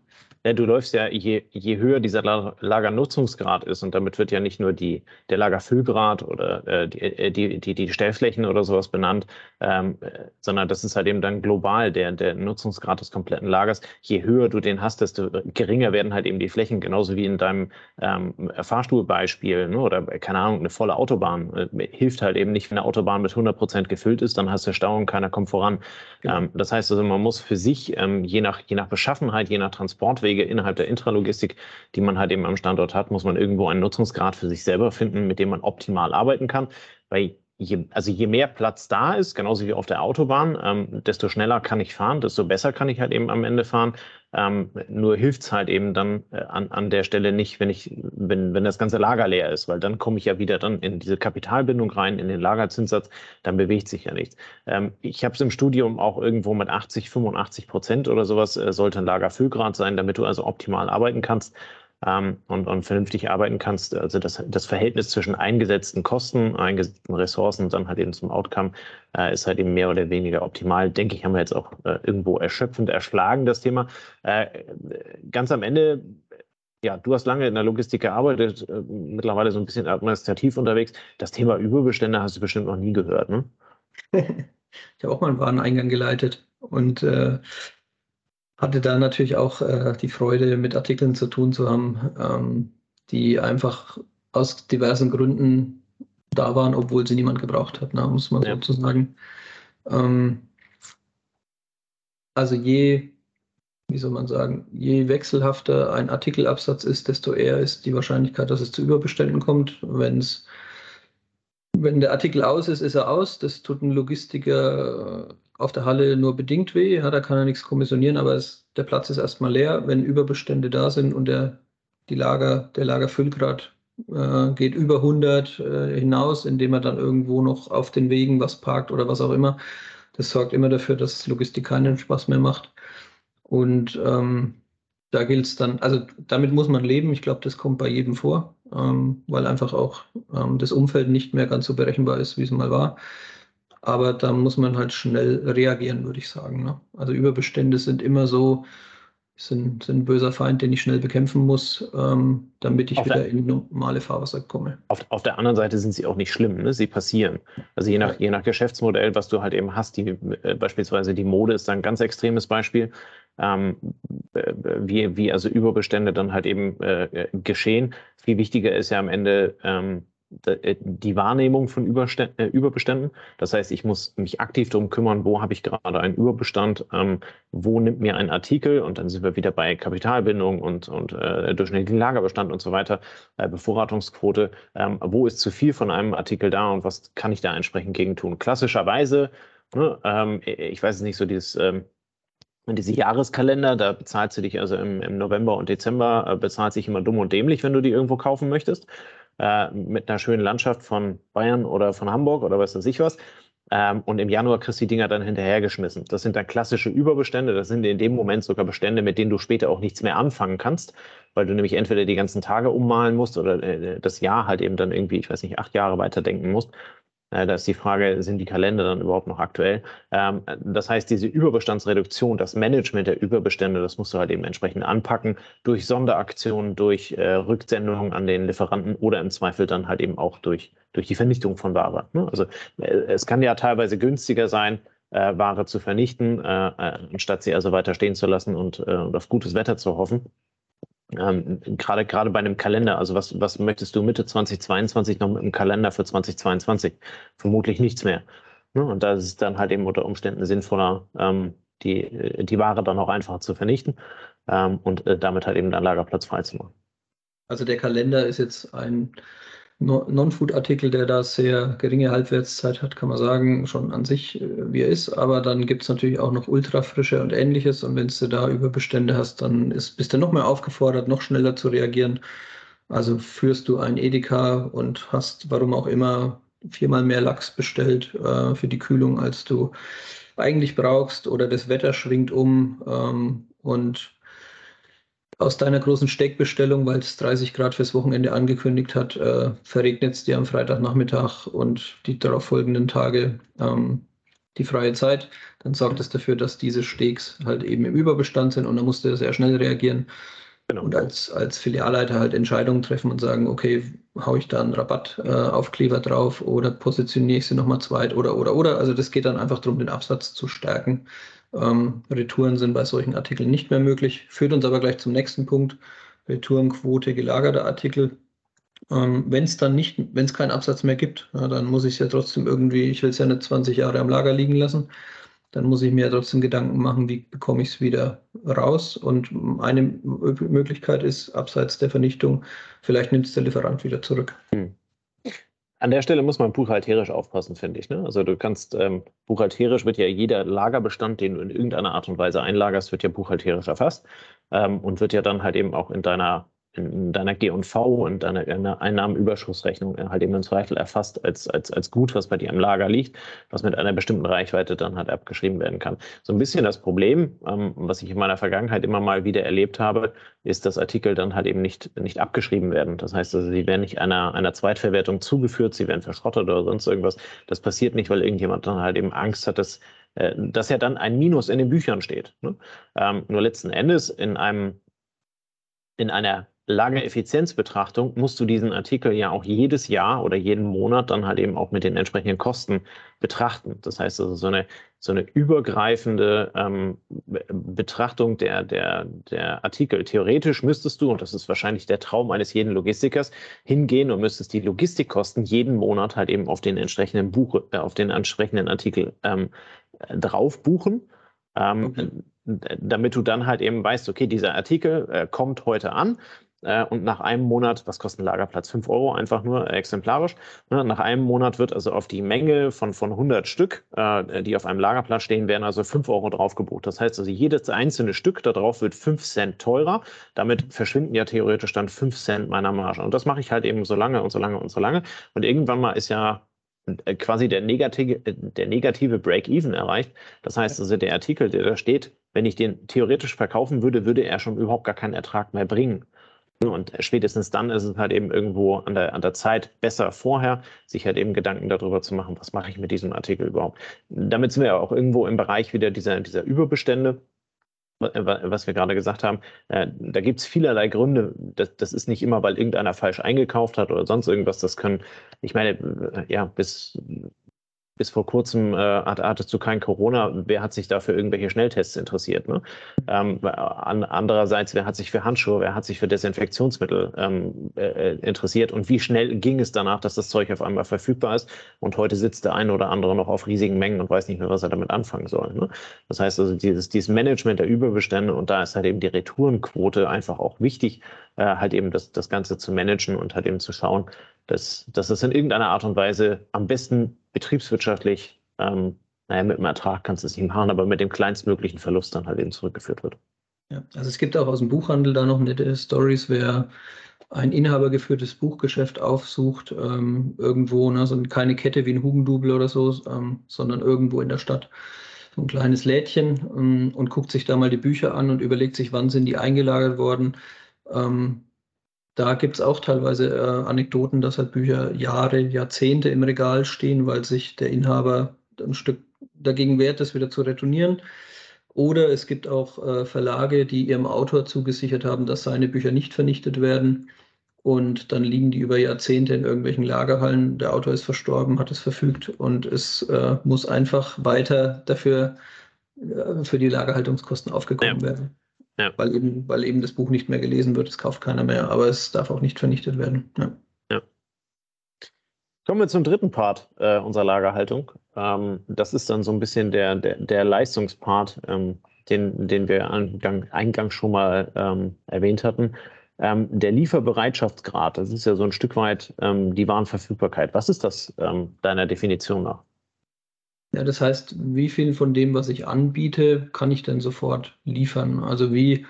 Speaker 1: Ja, du läufst ja, je, je höher dieser Lagernutzungsgrad ist, und damit wird ja nicht nur die, der Lagerfüllgrad oder äh, die, äh, die, die, die Stellflächen oder sowas benannt, ähm, sondern das ist halt eben dann global der, der Nutzungsgrad des kompletten Lagers. Je höher du den hast, desto geringer werden halt eben die Flächen, genauso wie in deinem ähm, Fahrstuhlbeispiel ne, oder keine Ahnung, eine volle Autobahn. Äh, hilft halt eben nicht, wenn eine Autobahn mit 100 Prozent gefüllt ist, dann hast du Stau und keiner kommt voran. Genau. Ähm, das heißt also, man muss für sich, ähm, je, nach, je nach Beschaffenheit, je nach Transportweg, Wege innerhalb der Intralogistik, die man halt eben am Standort hat, muss man irgendwo einen Nutzungsgrad für sich selber finden, mit dem man optimal arbeiten kann. Weil je, also je mehr Platz da ist, genauso wie auf der Autobahn, ähm, desto schneller kann ich fahren, desto besser kann ich halt eben am Ende fahren. Ähm, nur hilft es halt eben dann äh, an, an der Stelle nicht, wenn ich, wenn, wenn das ganze Lager leer ist, weil dann komme ich ja wieder dann in diese Kapitalbindung rein, in den Lagerzinssatz, dann bewegt sich ja nichts. Ähm, ich habe es im Studium auch irgendwo mit 80, 85 Prozent oder sowas äh, sollte ein Lagerfüllgrad sein, damit du also optimal arbeiten kannst ähm, und, und vernünftig arbeiten kannst. Also das, das Verhältnis zwischen eingesetzten Kosten, eingesetzten Ressourcen und dann halt eben zum Outcome äh, ist halt eben mehr oder weniger optimal. Denke ich, haben wir jetzt auch äh, irgendwo erschöpfend erschlagen, das Thema. Äh, ganz am Ende ja, du hast lange in der Logistik gearbeitet, äh, mittlerweile so ein bisschen administrativ unterwegs. Das Thema Überbestände hast du bestimmt noch nie gehört, ne? (laughs)
Speaker 2: ich habe auch mal einen Wareneingang geleitet und äh, hatte da natürlich auch äh, die Freude, mit Artikeln zu tun zu haben, ähm, die einfach aus diversen Gründen da waren, obwohl sie niemand gebraucht hat, ne, muss man ja. sozusagen. Ähm, also je, wie soll man sagen, je wechselhafter ein Artikelabsatz ist, desto eher ist die Wahrscheinlichkeit, dass es zu Überbeständen kommt. Wenn es wenn der Artikel aus ist, ist er aus. Das tut ein Logistiker auf der Halle nur bedingt weh. Ja, da kann er nichts kommissionieren, aber es, der Platz ist erstmal leer. Wenn Überbestände da sind und der, die Lager, der Lagerfüllgrad äh, geht über 100 äh, hinaus, indem er dann irgendwo noch auf den Wegen was parkt oder was auch immer, das sorgt immer dafür, dass Logistik keinen Spaß mehr macht. Und ähm, da gilt es dann, also damit muss man leben. Ich glaube, das kommt bei jedem vor, ähm, weil einfach auch ähm, das Umfeld nicht mehr ganz so berechenbar ist, wie es mal war. Aber da muss man halt schnell reagieren, würde ich sagen. Ne? Also Überbestände sind immer so, sind, sind ein böser Feind, den ich schnell bekämpfen muss, ähm, damit ich auf wieder der, in normale Fahrwasser komme.
Speaker 1: Auf, auf, der anderen Seite sind sie auch nicht schlimm, ne? sie passieren. Also je nach, ja. je nach Geschäftsmodell, was du halt eben hast, die, äh, beispielsweise die Mode ist ein ganz extremes Beispiel, ähm, wie, wie also Überbestände dann halt eben äh, geschehen. Viel wichtiger ist ja am Ende, ähm, äh, die Wahrnehmung von äh, Überbeständen. Das heißt, ich muss mich aktiv darum kümmern, wo habe ich gerade einen Überbestand, ähm, wo nimmt mir ein Artikel und dann sind wir wieder bei Kapitalbindung und, und äh, durchschnittlichen Lagerbestand und so weiter, äh, Bevorratungsquote. Ähm, wo ist zu viel von einem Artikel da und was kann ich da entsprechend gegen tun? Klassischerweise, ne, ähm, ich weiß es nicht, so dieses ähm, diese Jahreskalender, da bezahlst du dich also im, im November und Dezember, äh, bezahlt sich immer dumm und dämlich, wenn du die irgendwo kaufen möchtest äh, mit einer schönen Landschaft von Bayern oder von Hamburg oder was weiß ich was. Ähm, und im Januar kriegst du die Dinger dann hinterhergeschmissen. Das sind dann klassische Überbestände. Das sind in dem Moment sogar Bestände, mit denen du später auch nichts mehr anfangen kannst, weil du nämlich entweder die ganzen Tage ummalen musst oder äh, das Jahr halt eben dann irgendwie, ich weiß nicht, acht Jahre weiterdenken musst. Äh, da ist die Frage, sind die Kalender dann überhaupt noch aktuell? Ähm, das heißt, diese Überbestandsreduktion, das Management der Überbestände, das musst du halt eben entsprechend anpacken durch Sonderaktionen, durch äh, Rücksendungen an den Lieferanten oder im Zweifel dann halt eben auch durch, durch die Vernichtung von Ware. Ne? Also äh, es kann ja teilweise günstiger sein, Ware zu vernichten, anstatt sie also weiter stehen zu lassen und, und auf gutes Wetter zu hoffen. Ähm, gerade gerade bei einem Kalender, also was, was möchtest du Mitte 2022 noch mit einem Kalender für 2022? Vermutlich nichts mehr. Ne? Und da ist es dann halt eben unter Umständen sinnvoller, ähm, die, die Ware dann auch einfacher zu vernichten ähm, und äh, damit halt eben dann Lagerplatz freizumachen.
Speaker 2: Also der Kalender ist jetzt ein Non-Food-Artikel, der da sehr geringe Halbwertszeit hat, kann man sagen, schon an sich, äh, wie er ist. Aber dann gibt es natürlich auch noch Ultrafrische und ähnliches. Und wenn du da Überbestände hast, dann ist, bist du noch mehr aufgefordert, noch schneller zu reagieren. Also führst du ein Edeka und hast, warum auch immer, viermal mehr Lachs bestellt äh, für die Kühlung, als du eigentlich brauchst, oder das Wetter schwingt um ähm, und aus deiner großen Steckbestellung, weil es 30 Grad fürs Wochenende angekündigt hat, äh, verregnet es dir am Freitagnachmittag und die darauffolgenden Tage ähm, die freie Zeit, dann sorgt es dafür, dass diese Steaks halt eben im Überbestand sind und dann musst du sehr schnell reagieren. Genau. Und als, als Filialleiter halt Entscheidungen treffen und sagen, okay, haue ich da einen Rabattaufkleber äh, drauf oder positioniere ich sie nochmal zweit oder oder oder. Also das geht dann einfach darum, den Absatz zu stärken. Ähm, Retouren sind bei solchen Artikeln nicht mehr möglich. Führt uns aber gleich zum nächsten Punkt. Retourenquote gelagerter Artikel. Ähm, wenn es dann nicht, wenn es keinen Absatz mehr gibt, ja, dann muss ich es ja trotzdem irgendwie, ich will es ja nicht 20 Jahre am Lager liegen lassen, dann muss ich mir ja trotzdem Gedanken machen, wie bekomme ich es wieder raus. Und eine Möglichkeit ist, abseits der Vernichtung, vielleicht nimmt es der Lieferant wieder zurück. Hm.
Speaker 1: An der Stelle muss man buchhalterisch aufpassen, finde ich. Ne? Also du kannst, ähm, buchhalterisch wird ja jeder Lagerbestand, den du in irgendeiner Art und Weise einlagerst, wird ja buchhalterisch erfasst ähm, und wird ja dann halt eben auch in deiner in deiner G&V und deiner Einnahmenüberschussrechnung halt eben im Zweifel erfasst als, als, als Gut, was bei dir im Lager liegt, was mit einer bestimmten Reichweite dann halt abgeschrieben werden kann. So ein bisschen das Problem, ähm, was ich in meiner Vergangenheit immer mal wieder erlebt habe, ist, dass Artikel dann halt eben nicht, nicht abgeschrieben werden. Das heißt, also, sie werden nicht einer, einer Zweitverwertung zugeführt, sie werden verschrottet oder sonst irgendwas. Das passiert nicht, weil irgendjemand dann halt eben Angst hat, dass, äh, dass ja dann ein Minus in den Büchern steht. Ne? Ähm, nur letzten Endes in einem in einer Lagereffizienzbetrachtung musst du diesen Artikel ja auch jedes Jahr oder jeden Monat dann halt eben auch mit den entsprechenden Kosten betrachten. Das heißt also so eine, so eine übergreifende ähm, Betrachtung der, der, der Artikel. Theoretisch müsstest du, und das ist wahrscheinlich der Traum eines jeden Logistikers, hingehen und müsstest die Logistikkosten jeden Monat halt eben auf den entsprechenden Buch, äh, auf den entsprechenden Artikel ähm, drauf buchen. Ähm, okay damit du dann halt eben weißt, okay, dieser Artikel äh, kommt heute an äh, und nach einem Monat, was kostet ein Lagerplatz? 5 Euro einfach nur exemplarisch. Ne? Nach einem Monat wird also auf die Menge von, von 100 Stück, äh, die auf einem Lagerplatz stehen, werden also 5 Euro drauf gebucht. Das heißt also, jedes einzelne Stück da drauf wird 5 Cent teurer. Damit verschwinden ja theoretisch dann 5 Cent meiner Marge. Und das mache ich halt eben so lange und so lange und so lange. Und irgendwann mal ist ja äh, quasi der negative, der negative Break-Even erreicht. Das heißt also, der Artikel, der da steht, wenn ich den theoretisch verkaufen würde, würde er schon überhaupt gar keinen Ertrag mehr bringen. Und spätestens dann ist es halt eben irgendwo an der, an der Zeit besser vorher, sich halt eben Gedanken darüber zu machen, was mache ich mit diesem Artikel überhaupt. Damit sind wir ja auch irgendwo im Bereich wieder dieser, dieser Überbestände was wir gerade gesagt haben, äh, da gibt es vielerlei Gründe. Das, das, ist nicht immer, weil irgendeiner falsch eingekauft hat oder sonst irgendwas. Das können, ich meine, äh, ja, bis bis vor kurzem äh, hattest du kein Corona. Wer hat sich da für irgendwelche Schnelltests interessiert? Ne? Ähm, an, andererseits, wer hat sich für Handschuhe, wer hat sich für Desinfektionsmittel ähm, äh, interessiert? Und wie schnell ging es danach, dass das Zeug auf einmal verfügbar ist? Und heute sitzt der eine oder andere noch auf riesigen Mengen und weiß nicht mehr, was er damit anfangen soll. Ne? Das heißt also, dieses, dieses Management der Überbestände und da ist halt eben die Retourenquote einfach auch wichtig, äh, halt eben das, das Ganze zu managen und halt eben zu schauen, dass, dass es in irgendeiner Art und Weise am besten betriebswirtschaftlich, ähm, naja, mit dem Ertrag kannst du es nicht machen, aber mit dem kleinstmöglichen Verlust dann halt eben zurückgeführt wird.
Speaker 2: Ja, also es gibt auch aus dem Buchhandel da noch nette Stories, wer ein inhabergeführtes Buchgeschäft aufsucht, ähm, irgendwo, ne, also keine Kette wie ein Hugendubel oder so, ähm, sondern irgendwo in der Stadt, so ein kleines Lädchen ähm, und guckt sich da mal die Bücher an und überlegt sich, wann sind die eingelagert worden. Da gibt es auch teilweise äh, Anekdoten, dass halt Bücher Jahre, Jahrzehnte im Regal stehen, weil sich der Inhaber ein Stück dagegen wehrt, das wieder zu retournieren. Oder es gibt auch äh, Verlage, die ihrem Autor zugesichert haben, dass seine Bücher nicht vernichtet werden. Und dann liegen die über Jahrzehnte in irgendwelchen Lagerhallen. Der Autor ist verstorben, hat es verfügt und es äh, muss einfach weiter dafür äh, für die Lagerhaltungskosten aufgekommen ja. werden. Ja. Weil, eben, weil eben das Buch nicht mehr gelesen wird, es kauft keiner mehr, aber es darf auch nicht vernichtet werden. Ja. ja.
Speaker 1: Kommen wir zum dritten Part äh, unserer Lagerhaltung. Ähm, das ist dann so ein bisschen der, der, der Leistungspart, ähm, den, den wir eingang, eingangs schon mal ähm, erwähnt hatten. Ähm, der Lieferbereitschaftsgrad, das ist ja so ein Stück weit ähm, die Warenverfügbarkeit. Was ist das ähm, deiner Definition nach?
Speaker 2: Ja, das heißt, wie viel von dem, was ich anbiete, kann ich denn sofort liefern? Also wie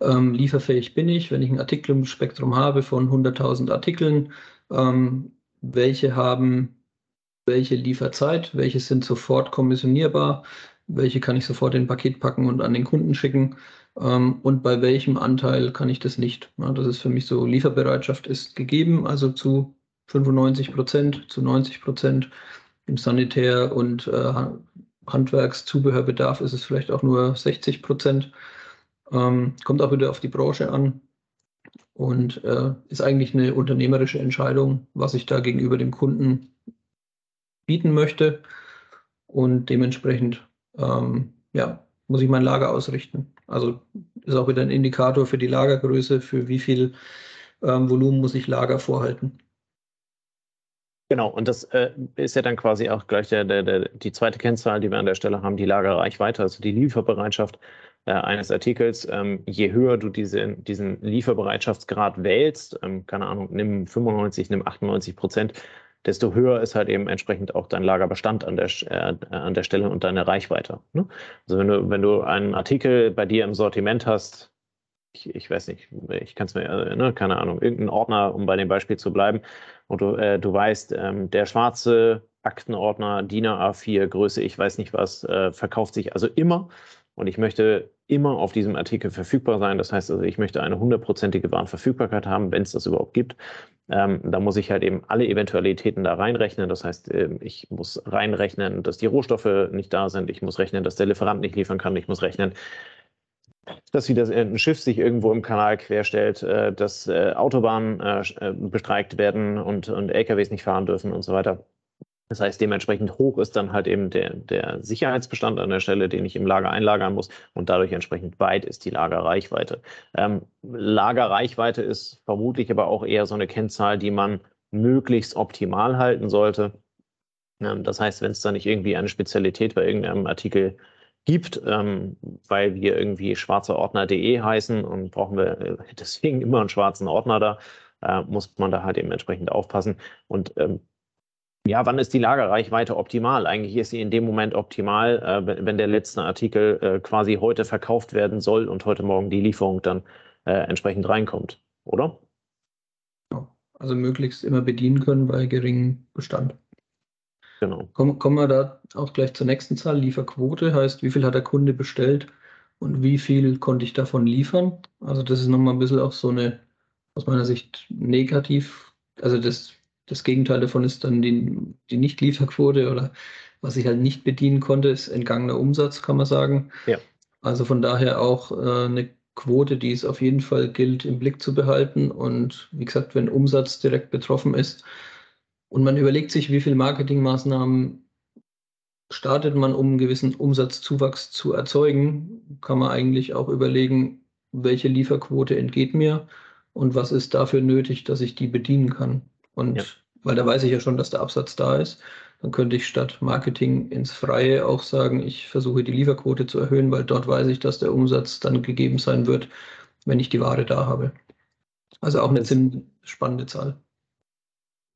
Speaker 2: ähm, lieferfähig bin ich, wenn ich ein Artikel im Spektrum habe von 100.000 Artikeln? Ähm, welche haben welche Lieferzeit, welche sind sofort kommissionierbar, welche kann ich sofort in ein Paket packen und an den Kunden schicken ähm, und bei welchem Anteil kann ich das nicht. Ja, das ist für mich so, Lieferbereitschaft ist gegeben, also zu 95 Prozent, zu 90 Prozent. Im Sanitär- und äh, Handwerkszubehörbedarf ist es vielleicht auch nur 60 Prozent. Ähm, kommt auch wieder auf die Branche an und äh, ist eigentlich eine unternehmerische Entscheidung, was ich da gegenüber dem Kunden bieten möchte. Und dementsprechend ähm, ja, muss ich mein Lager ausrichten. Also ist auch wieder ein Indikator für die Lagergröße, für wie viel ähm, Volumen muss ich Lager vorhalten.
Speaker 1: Genau, und das äh, ist ja dann quasi auch gleich der, der, der, die zweite Kennzahl, die wir an der Stelle haben, die Lagerreichweite, also die Lieferbereitschaft äh, eines Artikels. Ähm, je höher du diese, diesen Lieferbereitschaftsgrad wählst, ähm, keine Ahnung, nimm 95, nimm 98 Prozent, desto höher ist halt eben entsprechend auch dein Lagerbestand an der, äh, an der Stelle und deine Reichweite. Ne? Also wenn du, wenn du einen Artikel bei dir im Sortiment hast, ich, weiß nicht, ich kann es mir, äh, ne, keine Ahnung, irgendeinen Ordner, um bei dem Beispiel zu bleiben, und du, äh, du weißt, ähm, der schwarze Aktenordner DIN A4 Größe, ich weiß nicht was, äh, verkauft sich also immer und ich möchte immer auf diesem Artikel verfügbar sein. Das heißt also, ich möchte eine hundertprozentige Warenverfügbarkeit haben, wenn es das überhaupt gibt. Ähm, da muss ich halt eben alle Eventualitäten da reinrechnen. Das heißt, äh, ich muss reinrechnen, dass die Rohstoffe nicht da sind. Ich muss rechnen, dass der Lieferant nicht liefern kann. Ich muss rechnen, dass wieder ein Schiff sich irgendwo im Kanal querstellt, äh, dass äh, Autobahnen äh, äh bestreikt werden und, und LKWs nicht fahren dürfen und so weiter. Das heißt, dementsprechend hoch ist dann halt eben der, der Sicherheitsbestand an der Stelle, den ich im Lager einlagern muss und dadurch entsprechend weit ist die Lagerreichweite. Ähm, Lagerreichweite ist vermutlich aber auch eher so eine Kennzahl, die man möglichst optimal halten sollte. Ähm, das heißt, wenn es da nicht irgendwie eine Spezialität bei irgendeinem Artikel gibt, ähm, weil wir irgendwie schwarzeordner.de heißen und brauchen wir äh, (laughs) deswegen immer einen schwarzen Ordner da, äh, muss man da halt eben entsprechend aufpassen. Und ähm, ja, wann ist die Lagerreichweite optimal? Eigentlich ist sie in dem Moment optimal, äh, wenn der letzte Artikel äh, quasi heute verkauft werden soll und heute Morgen die Lieferung dann äh, entsprechend reinkommt, oder?
Speaker 2: Also möglichst immer bedienen können bei geringem Bestand.
Speaker 1: Genau.
Speaker 2: Kommen, kommen wir da auch gleich zur nächsten Zahl. Lieferquote heißt, wie viel hat der Kunde bestellt und wie viel konnte ich davon liefern? Also das ist nochmal ein bisschen auch so eine, aus meiner Sicht, negativ. Also das das Gegenteil davon ist dann die, die Nicht-Lieferquote oder was ich halt nicht bedienen konnte, ist entgangener Umsatz, kann man sagen.
Speaker 1: Ja.
Speaker 2: Also von daher auch äh, eine Quote, die es auf jeden Fall gilt, im Blick zu behalten. Und wie gesagt, wenn Umsatz direkt betroffen ist und man überlegt sich, wie viele Marketingmaßnahmen startet man, um einen gewissen Umsatzzuwachs zu erzeugen, kann man eigentlich auch überlegen, welche Lieferquote entgeht mir und was ist dafür nötig, dass ich die bedienen kann. Und ja. weil da weiß ich ja schon, dass der Absatz da ist, dann könnte ich statt Marketing ins Freie auch sagen, ich versuche die Lieferquote zu erhöhen, weil dort weiß ich, dass der Umsatz dann gegeben sein wird, wenn ich die Ware da habe. Also auch eine ziemlich spannende Zahl.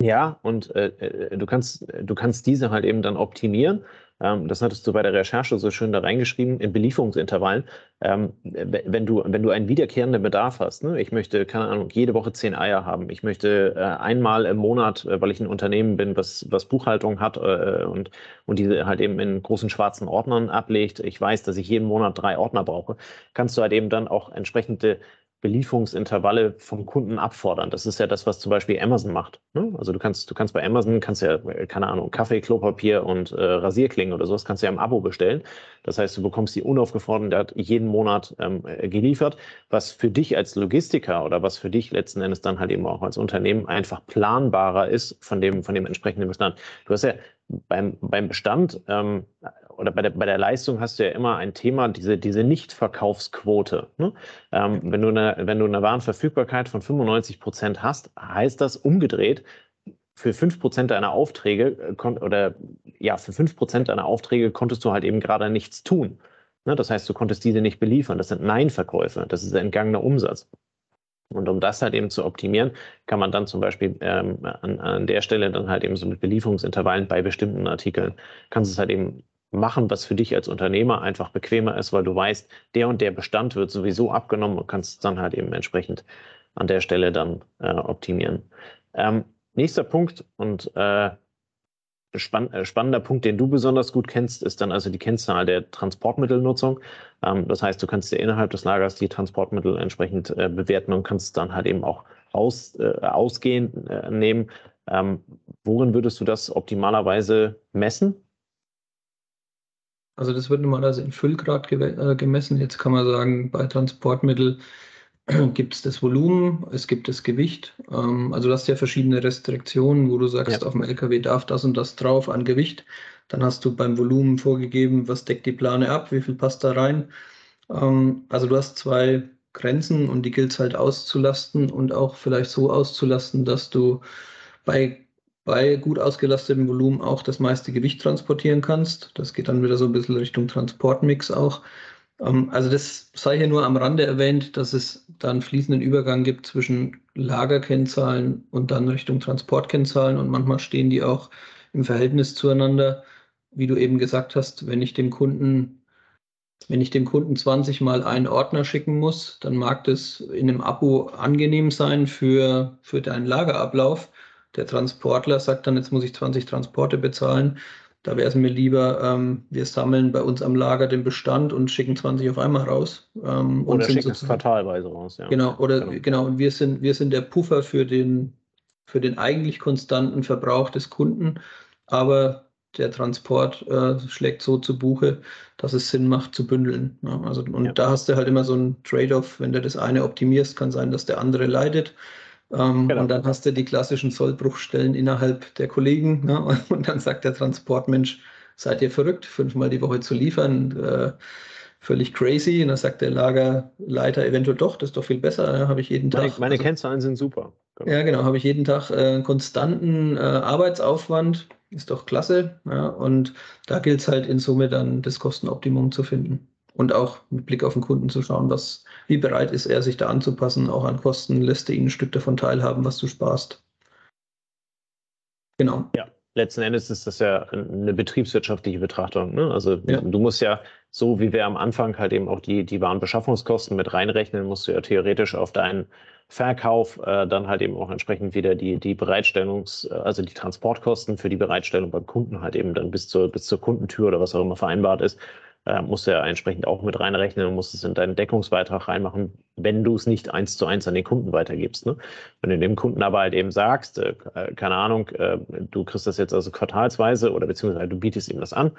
Speaker 1: Ja, und äh, äh, du kannst, du kannst diese halt eben dann optimieren ähm, das hattest du bei der Recherche so schön da reingeschrieben, in Belieferungsintervallen. Ähm, wenn, du, wenn du einen wiederkehrenden Bedarf hast, ne? ich möchte, keine Ahnung, jede Woche zehn Eier haben, ich möchte äh, einmal im Monat, äh, weil ich ein Unternehmen bin, was, was Buchhaltung hat äh, und, und diese halt eben in großen schwarzen Ordnern ablegt, ich weiß, dass ich jeden Monat drei Ordner brauche, kannst du halt eben dann auch entsprechende Belieferungsintervalle vom Kunden abfordern. Das ist ja das, was zum Beispiel Amazon macht. Ne? Also du kannst, du kannst bei Amazon, kannst ja, keine Ahnung, Kaffee, Klopapier und äh, Rasierklingen oder sowas, kannst du ja im Abo bestellen. Das heißt, du bekommst die unaufgefordert jeden Monat ähm, geliefert, was für dich als Logistiker oder was für dich letzten Endes dann halt eben auch als Unternehmen einfach planbarer ist von dem, von dem entsprechenden Bestand. Du hast ja beim, beim Bestand ähm, oder bei der, bei der Leistung hast du ja immer ein Thema, diese, diese Nichtverkaufsquote. Ne? Ähm, wenn, du eine, wenn du eine Warenverfügbarkeit von 95 Prozent hast, heißt das umgedreht, für 5 Prozent deiner Aufträge äh, oder ja, für 5 Prozent deiner Aufträge konntest du halt eben gerade nichts tun. Ne? Das heißt, du konntest diese nicht beliefern. Das sind Nein-Verkäufe. Das ist entgangener Umsatz. Und um das halt eben zu optimieren, kann man dann zum Beispiel ähm, an, an der Stelle dann halt eben so mit Belieferungsintervallen bei bestimmten Artikeln, kannst du es halt eben machen, was für dich als Unternehmer einfach bequemer ist, weil du weißt, der und der Bestand wird sowieso abgenommen und kannst dann halt eben entsprechend an der Stelle dann äh, optimieren. Ähm, nächster Punkt und äh, Spann äh, spannender Punkt, den du besonders gut kennst, ist dann also die Kennzahl der Transportmittelnutzung. Ähm, das heißt, du kannst dir innerhalb des Lagers die Transportmittel entsprechend äh, bewerten und kannst dann halt eben auch aus, äh, ausgehend äh, nehmen. Ähm, worin würdest du das optimalerweise messen?
Speaker 2: Also das wird normalerweise in Füllgrad äh, gemessen. Jetzt kann man sagen, bei Transportmittel (clears throat) gibt es das Volumen, es gibt das Gewicht. Ähm, also du hast ja verschiedene Restriktionen, wo du sagst, ja. auf dem LKW darf das und das drauf an Gewicht. Dann hast du beim Volumen vorgegeben, was deckt die Plane ab, wie viel passt da rein. Ähm, also du hast zwei Grenzen und die gilt es halt auszulasten und auch vielleicht so auszulasten, dass du bei, bei gut ausgelastetem Volumen auch das meiste Gewicht transportieren kannst. Das geht dann wieder so ein bisschen Richtung Transportmix auch. Ähm, also das sei hier nur am Rande erwähnt, dass es da einen fließenden Übergang gibt zwischen Lagerkennzahlen und dann Richtung Transportkennzahlen und manchmal stehen die auch im Verhältnis zueinander. Wie du eben gesagt hast, wenn ich dem Kunden, wenn ich dem Kunden 20 mal einen Ordner schicken muss, dann mag das in einem Abo angenehm sein für, für deinen Lagerablauf. Der Transportler sagt dann, jetzt muss ich 20 Transporte bezahlen. Da wäre es mir lieber, ähm, wir sammeln bei uns am Lager den Bestand und schicken 20 auf einmal raus.
Speaker 1: Ähm, oder schicken es quartalweise raus,
Speaker 2: ja. Genau, oder genau. genau, und wir sind, wir sind der Puffer für den, für den eigentlich konstanten Verbrauch des Kunden, aber der Transport äh, schlägt so zu Buche, dass es Sinn macht zu bündeln. Ja, also, und ja. da hast du halt immer so ein Trade-off, wenn du das eine optimierst, kann sein, dass der andere leidet. Ähm, genau. Und dann hast du die klassischen Sollbruchstellen innerhalb der Kollegen. Ne? (laughs) Und dann sagt der Transportmensch, seid ihr verrückt, fünfmal die Woche zu liefern? Äh, völlig crazy. Und dann sagt der Lagerleiter eventuell doch, das ist doch viel besser. Ne? Habe ich jeden Tag.
Speaker 1: Meine, meine also, Kennzahlen sind super.
Speaker 2: Genau. Ja, genau. Habe ich jeden Tag äh, konstanten äh, Arbeitsaufwand. Ist doch klasse. Ja? Und da gilt es halt in Summe dann das Kostenoptimum zu finden. Und auch mit Blick auf den Kunden zu schauen, was, wie bereit ist er, sich da anzupassen, auch an Kosten, lässt er ihn ein Stück davon teilhaben, was du sparst.
Speaker 1: Genau. Ja, letzten Endes ist das ja eine betriebswirtschaftliche Betrachtung. Ne? Also ja. du musst ja, so wie wir am Anfang halt eben auch die, die Warenbeschaffungskosten mit reinrechnen, musst du ja theoretisch auf deinen Verkauf äh, dann halt eben auch entsprechend wieder die, die Bereitstellungs-, also die Transportkosten für die Bereitstellung beim Kunden halt eben dann bis zur, bis zur Kundentür oder was auch immer vereinbart ist, äh, musst du ja entsprechend auch mit reinrechnen und musst es in deinen Deckungsbeitrag reinmachen, wenn du es nicht eins zu eins an den Kunden weitergibst. Ne? Wenn du dem Kunden aber halt eben sagst, äh, äh, keine Ahnung, äh, du kriegst das jetzt also quartalsweise oder beziehungsweise du bietest ihm das an,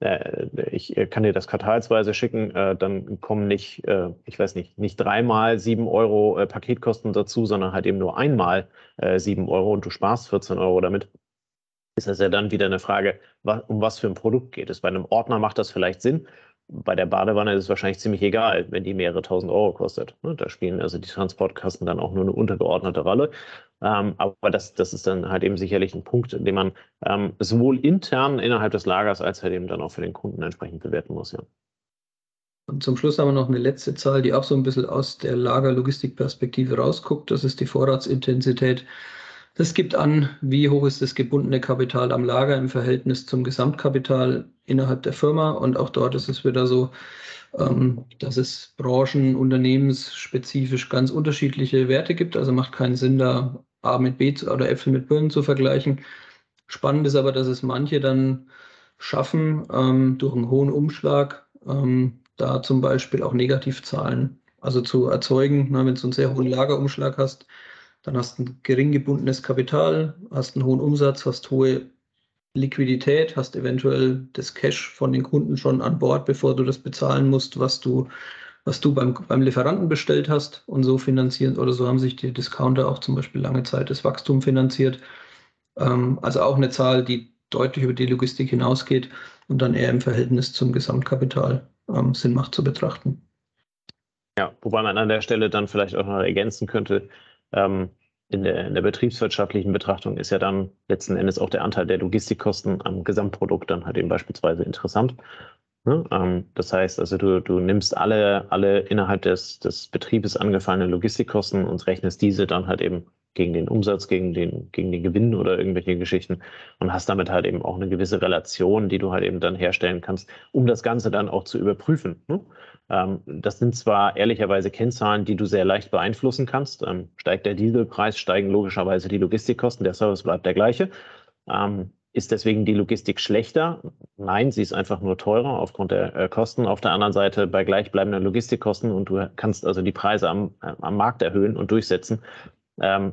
Speaker 1: äh, ich kann dir das quartalsweise schicken, dann kommen nicht, ich weiß nicht, nicht dreimal sieben Euro Paketkosten dazu, sondern halt eben nur einmal sieben Euro und du sparst 14 Euro damit ist das ja dann wieder eine Frage, um was für ein Produkt geht es. Bei einem Ordner macht das vielleicht Sinn. Bei der Badewanne ist es wahrscheinlich ziemlich egal, wenn die mehrere tausend Euro kostet. Ne, da spielen also die Transportkosten dann auch nur eine untergeordnete Rolle. Ähm, aber das, das ist dann halt eben sicherlich ein Punkt, den man ähm, sowohl intern innerhalb des Lagers als halt eben dann auch für den Kunden entsprechend bewerten muss. Ja.
Speaker 2: Und zum Schluss haben wir noch eine letzte Zahl, die auch so ein bisschen aus der Lagerlogistikperspektive rausguckt. Das ist die Vorratsintensität. Das gibt an, wie hoch ist das gebundene Kapital am Lager im Verhältnis zum Gesamtkapital innerhalb der Firma. Und auch dort ist es wieder so, ähm, dass es branchen-, unternehmensspezifisch ganz unterschiedliche Werte gibt. Also macht keinen Sinn, da A mit B oder Äpfel mit Birnen zu vergleichen. Spannend ist aber, dass es manche dann schaffen, ähm, durch einen hohen Umschlag ähm, da zum Beispiel auch Negativzahlen also zu erzeugen. wenn du einen sehr hohen Lagerumschlag hast, dann hast du ein gering gebundenes Kapital, hast einen hohen Umsatz, hast hohe Liquidität, hast eventuell das Cash von den Kunden schon an Bord, bevor du das bezahlen musst, was du, was du beim, beim Lieferanten bestellt hast. Und so finanzieren oder so haben sich die Discounter auch zum Beispiel lange Zeit das Wachstum finanziert. Ähm, also auch eine Zahl, die deutlich über die Logistik hinausgeht und dann eher im Verhältnis zum Gesamtkapital ähm, Sinn macht zu betrachten.
Speaker 1: Ja, wobei man an der Stelle dann vielleicht auch noch ergänzen könnte, ähm, in, der, in der betriebswirtschaftlichen Betrachtung ist ja dann letzten Endes auch der Anteil der Logistikkosten am Gesamtprodukt dann halt eben beispielsweise interessant. Ne? Ähm, das heißt also, du, du nimmst alle, alle innerhalb des, des Betriebes angefallenen Logistikkosten und rechnest diese dann halt eben gegen den Umsatz, gegen den, gegen den Gewinn oder irgendwelche Geschichten und hast damit halt eben auch eine gewisse Relation, die du halt eben dann herstellen kannst, um das Ganze dann auch zu überprüfen. Ne? Ähm, das sind zwar ehrlicherweise Kennzahlen, die du sehr leicht beeinflussen kannst. Ähm, steigt der Dieselpreis, steigen logischerweise die Logistikkosten, der Service bleibt der gleiche. Ähm, ist deswegen die Logistik schlechter? Nein, sie ist einfach nur teurer aufgrund der äh, Kosten. Auf der anderen Seite bei gleichbleibenden Logistikkosten und du kannst also die Preise am, äh, am Markt erhöhen und durchsetzen, äh,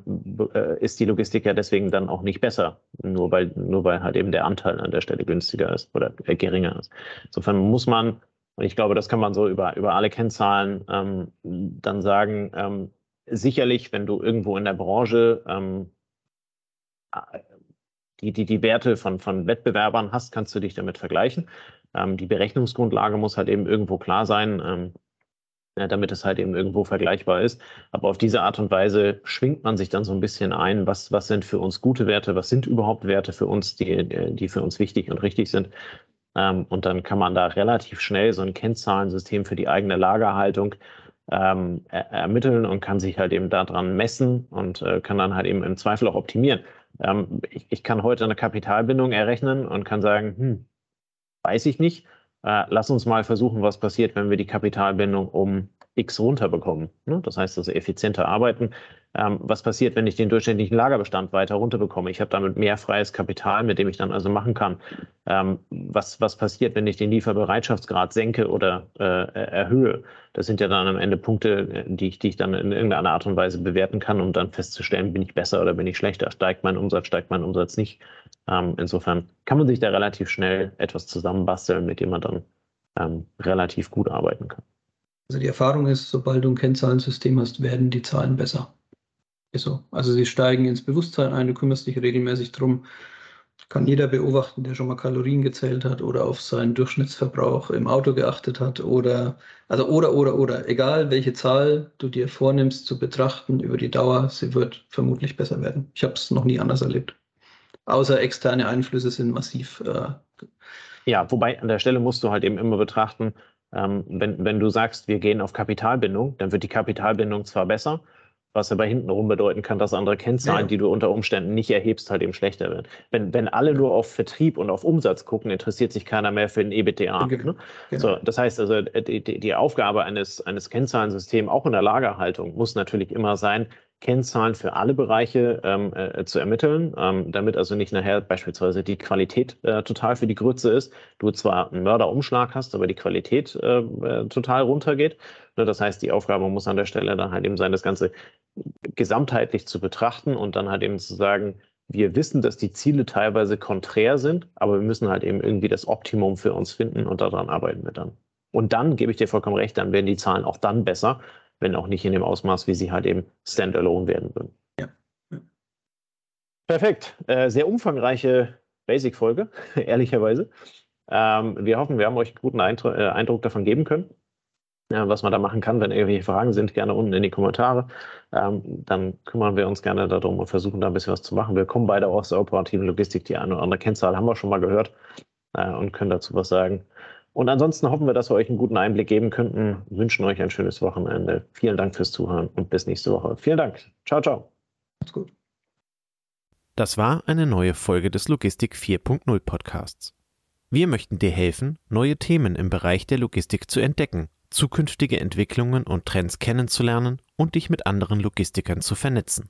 Speaker 1: ist die Logistik ja deswegen dann auch nicht besser, nur weil, nur weil halt eben der Anteil an der Stelle günstiger ist oder geringer ist. Insofern muss man, und ich glaube, das kann man so über, über alle Kennzahlen ähm, dann sagen, ähm, sicherlich, wenn du irgendwo in der Branche ähm, die, die, die Werte von, von Wettbewerbern hast, kannst du dich damit vergleichen. Ähm, die Berechnungsgrundlage muss halt eben irgendwo klar sein. Ähm, damit es halt eben irgendwo vergleichbar ist. Aber auf diese Art und Weise schwingt man sich dann so ein bisschen ein, was, was sind für uns gute Werte, was sind überhaupt Werte für uns, die, die für uns wichtig und richtig sind. Ähm, und dann kann man da relativ schnell so ein Kennzahlensystem für die eigene Lagerhaltung ähm, er ermitteln und kann sich halt eben daran messen und äh, kann dann halt eben im Zweifel auch optimieren. Ähm, ich, ich, kann heute eine Kapitalbindung errechnen und kann sagen, hm, weiß ich nicht, äh, lass uns mal versuchen, was passiert, wenn wir die Kapitalbindung um X runterbekommen. Ne? Das heißt also effizienter arbeiten. Ähm, was passiert, wenn ich den durchschnittlichen Lagerbestand weiter runterbekomme? Ich habe damit mehr freies Kapital, mit dem ich dann also machen kann. Ähm, was, was passiert, wenn ich den Lieferbereitschaftsgrad senke oder äh, erhöhe? Das sind ja dann am Ende Punkte, die ich, die ich dann in irgendeiner Art und Weise bewerten kann, um dann festzustellen, bin ich besser oder bin ich schlechter? Steigt mein Umsatz, steigt mein Umsatz nicht? Ähm, insofern kann man sich da relativ schnell etwas zusammenbasteln, mit dem man dann ähm, relativ gut arbeiten kann.
Speaker 2: Also die Erfahrung ist, sobald du ein Kennzahlensystem hast, werden die Zahlen besser. Ist so. Also sie steigen ins Bewusstsein ein, du kümmerst dich regelmäßig drum. Kann jeder beobachten, der schon mal Kalorien gezählt hat oder auf seinen Durchschnittsverbrauch im Auto geachtet hat oder, also oder, oder, oder. Egal welche Zahl du dir vornimmst zu betrachten über die Dauer, sie wird vermutlich besser werden. Ich habe es noch nie anders erlebt. Außer externe Einflüsse sind massiv. Äh,
Speaker 1: ja, wobei an der Stelle musst du halt eben immer betrachten, ähm, wenn, wenn du sagst, wir gehen auf Kapitalbindung, dann wird die Kapitalbindung zwar besser, was aber hintenrum bedeuten kann, dass andere Kennzahlen, ja. die du unter Umständen nicht erhebst, halt eben schlechter werden. Wenn, wenn alle nur auf Vertrieb und auf Umsatz gucken, interessiert sich keiner mehr für den EBTA. Genau. Ne? Genau. So, das heißt also, die, die Aufgabe eines, eines Kennzahlensystems, auch in der Lagerhaltung, muss natürlich immer sein, Kennzahlen für alle Bereiche ähm, äh, zu ermitteln, ähm, damit also nicht nachher beispielsweise die Qualität äh, total für die Grütze ist. Du zwar einen Mörderumschlag hast, aber die Qualität äh, äh total runtergeht. Ne, das heißt, die Aufgabe muss an der Stelle dann halt eben sein, das Ganze gesamtheitlich zu betrachten und dann halt eben zu sagen, wir wissen, dass die Ziele teilweise konträr sind, aber wir müssen halt eben irgendwie das Optimum für uns finden und daran arbeiten wir dann. Und dann gebe ich dir vollkommen recht, dann werden die Zahlen auch dann besser, wenn auch nicht in dem Ausmaß, wie sie halt eben standalone werden würden. Ja. Perfekt. Äh, sehr umfangreiche Basic-Folge, (laughs) ehrlicherweise. Ähm, wir hoffen, wir haben euch einen guten Eindru äh, Eindruck davon geben können. Ja, was man da machen kann, wenn irgendwelche Fragen sind, gerne unten in die Kommentare. Ähm, dann kümmern wir uns gerne darum und versuchen da ein bisschen was zu machen. Wir kommen beide aus der operativen Logistik. Die eine oder andere Kennzahl haben wir schon mal gehört äh, und können dazu was sagen. Und ansonsten hoffen wir, dass wir euch einen guten Einblick geben könnten. Wünschen euch ein schönes Wochenende. Vielen Dank fürs Zuhören und bis nächste Woche. Vielen Dank. Ciao, ciao. Macht's gut.
Speaker 3: Das war eine neue Folge des Logistik 4.0 Podcasts. Wir möchten dir helfen, neue Themen im Bereich der Logistik zu entdecken, zukünftige Entwicklungen und Trends kennenzulernen und dich mit anderen Logistikern zu vernetzen.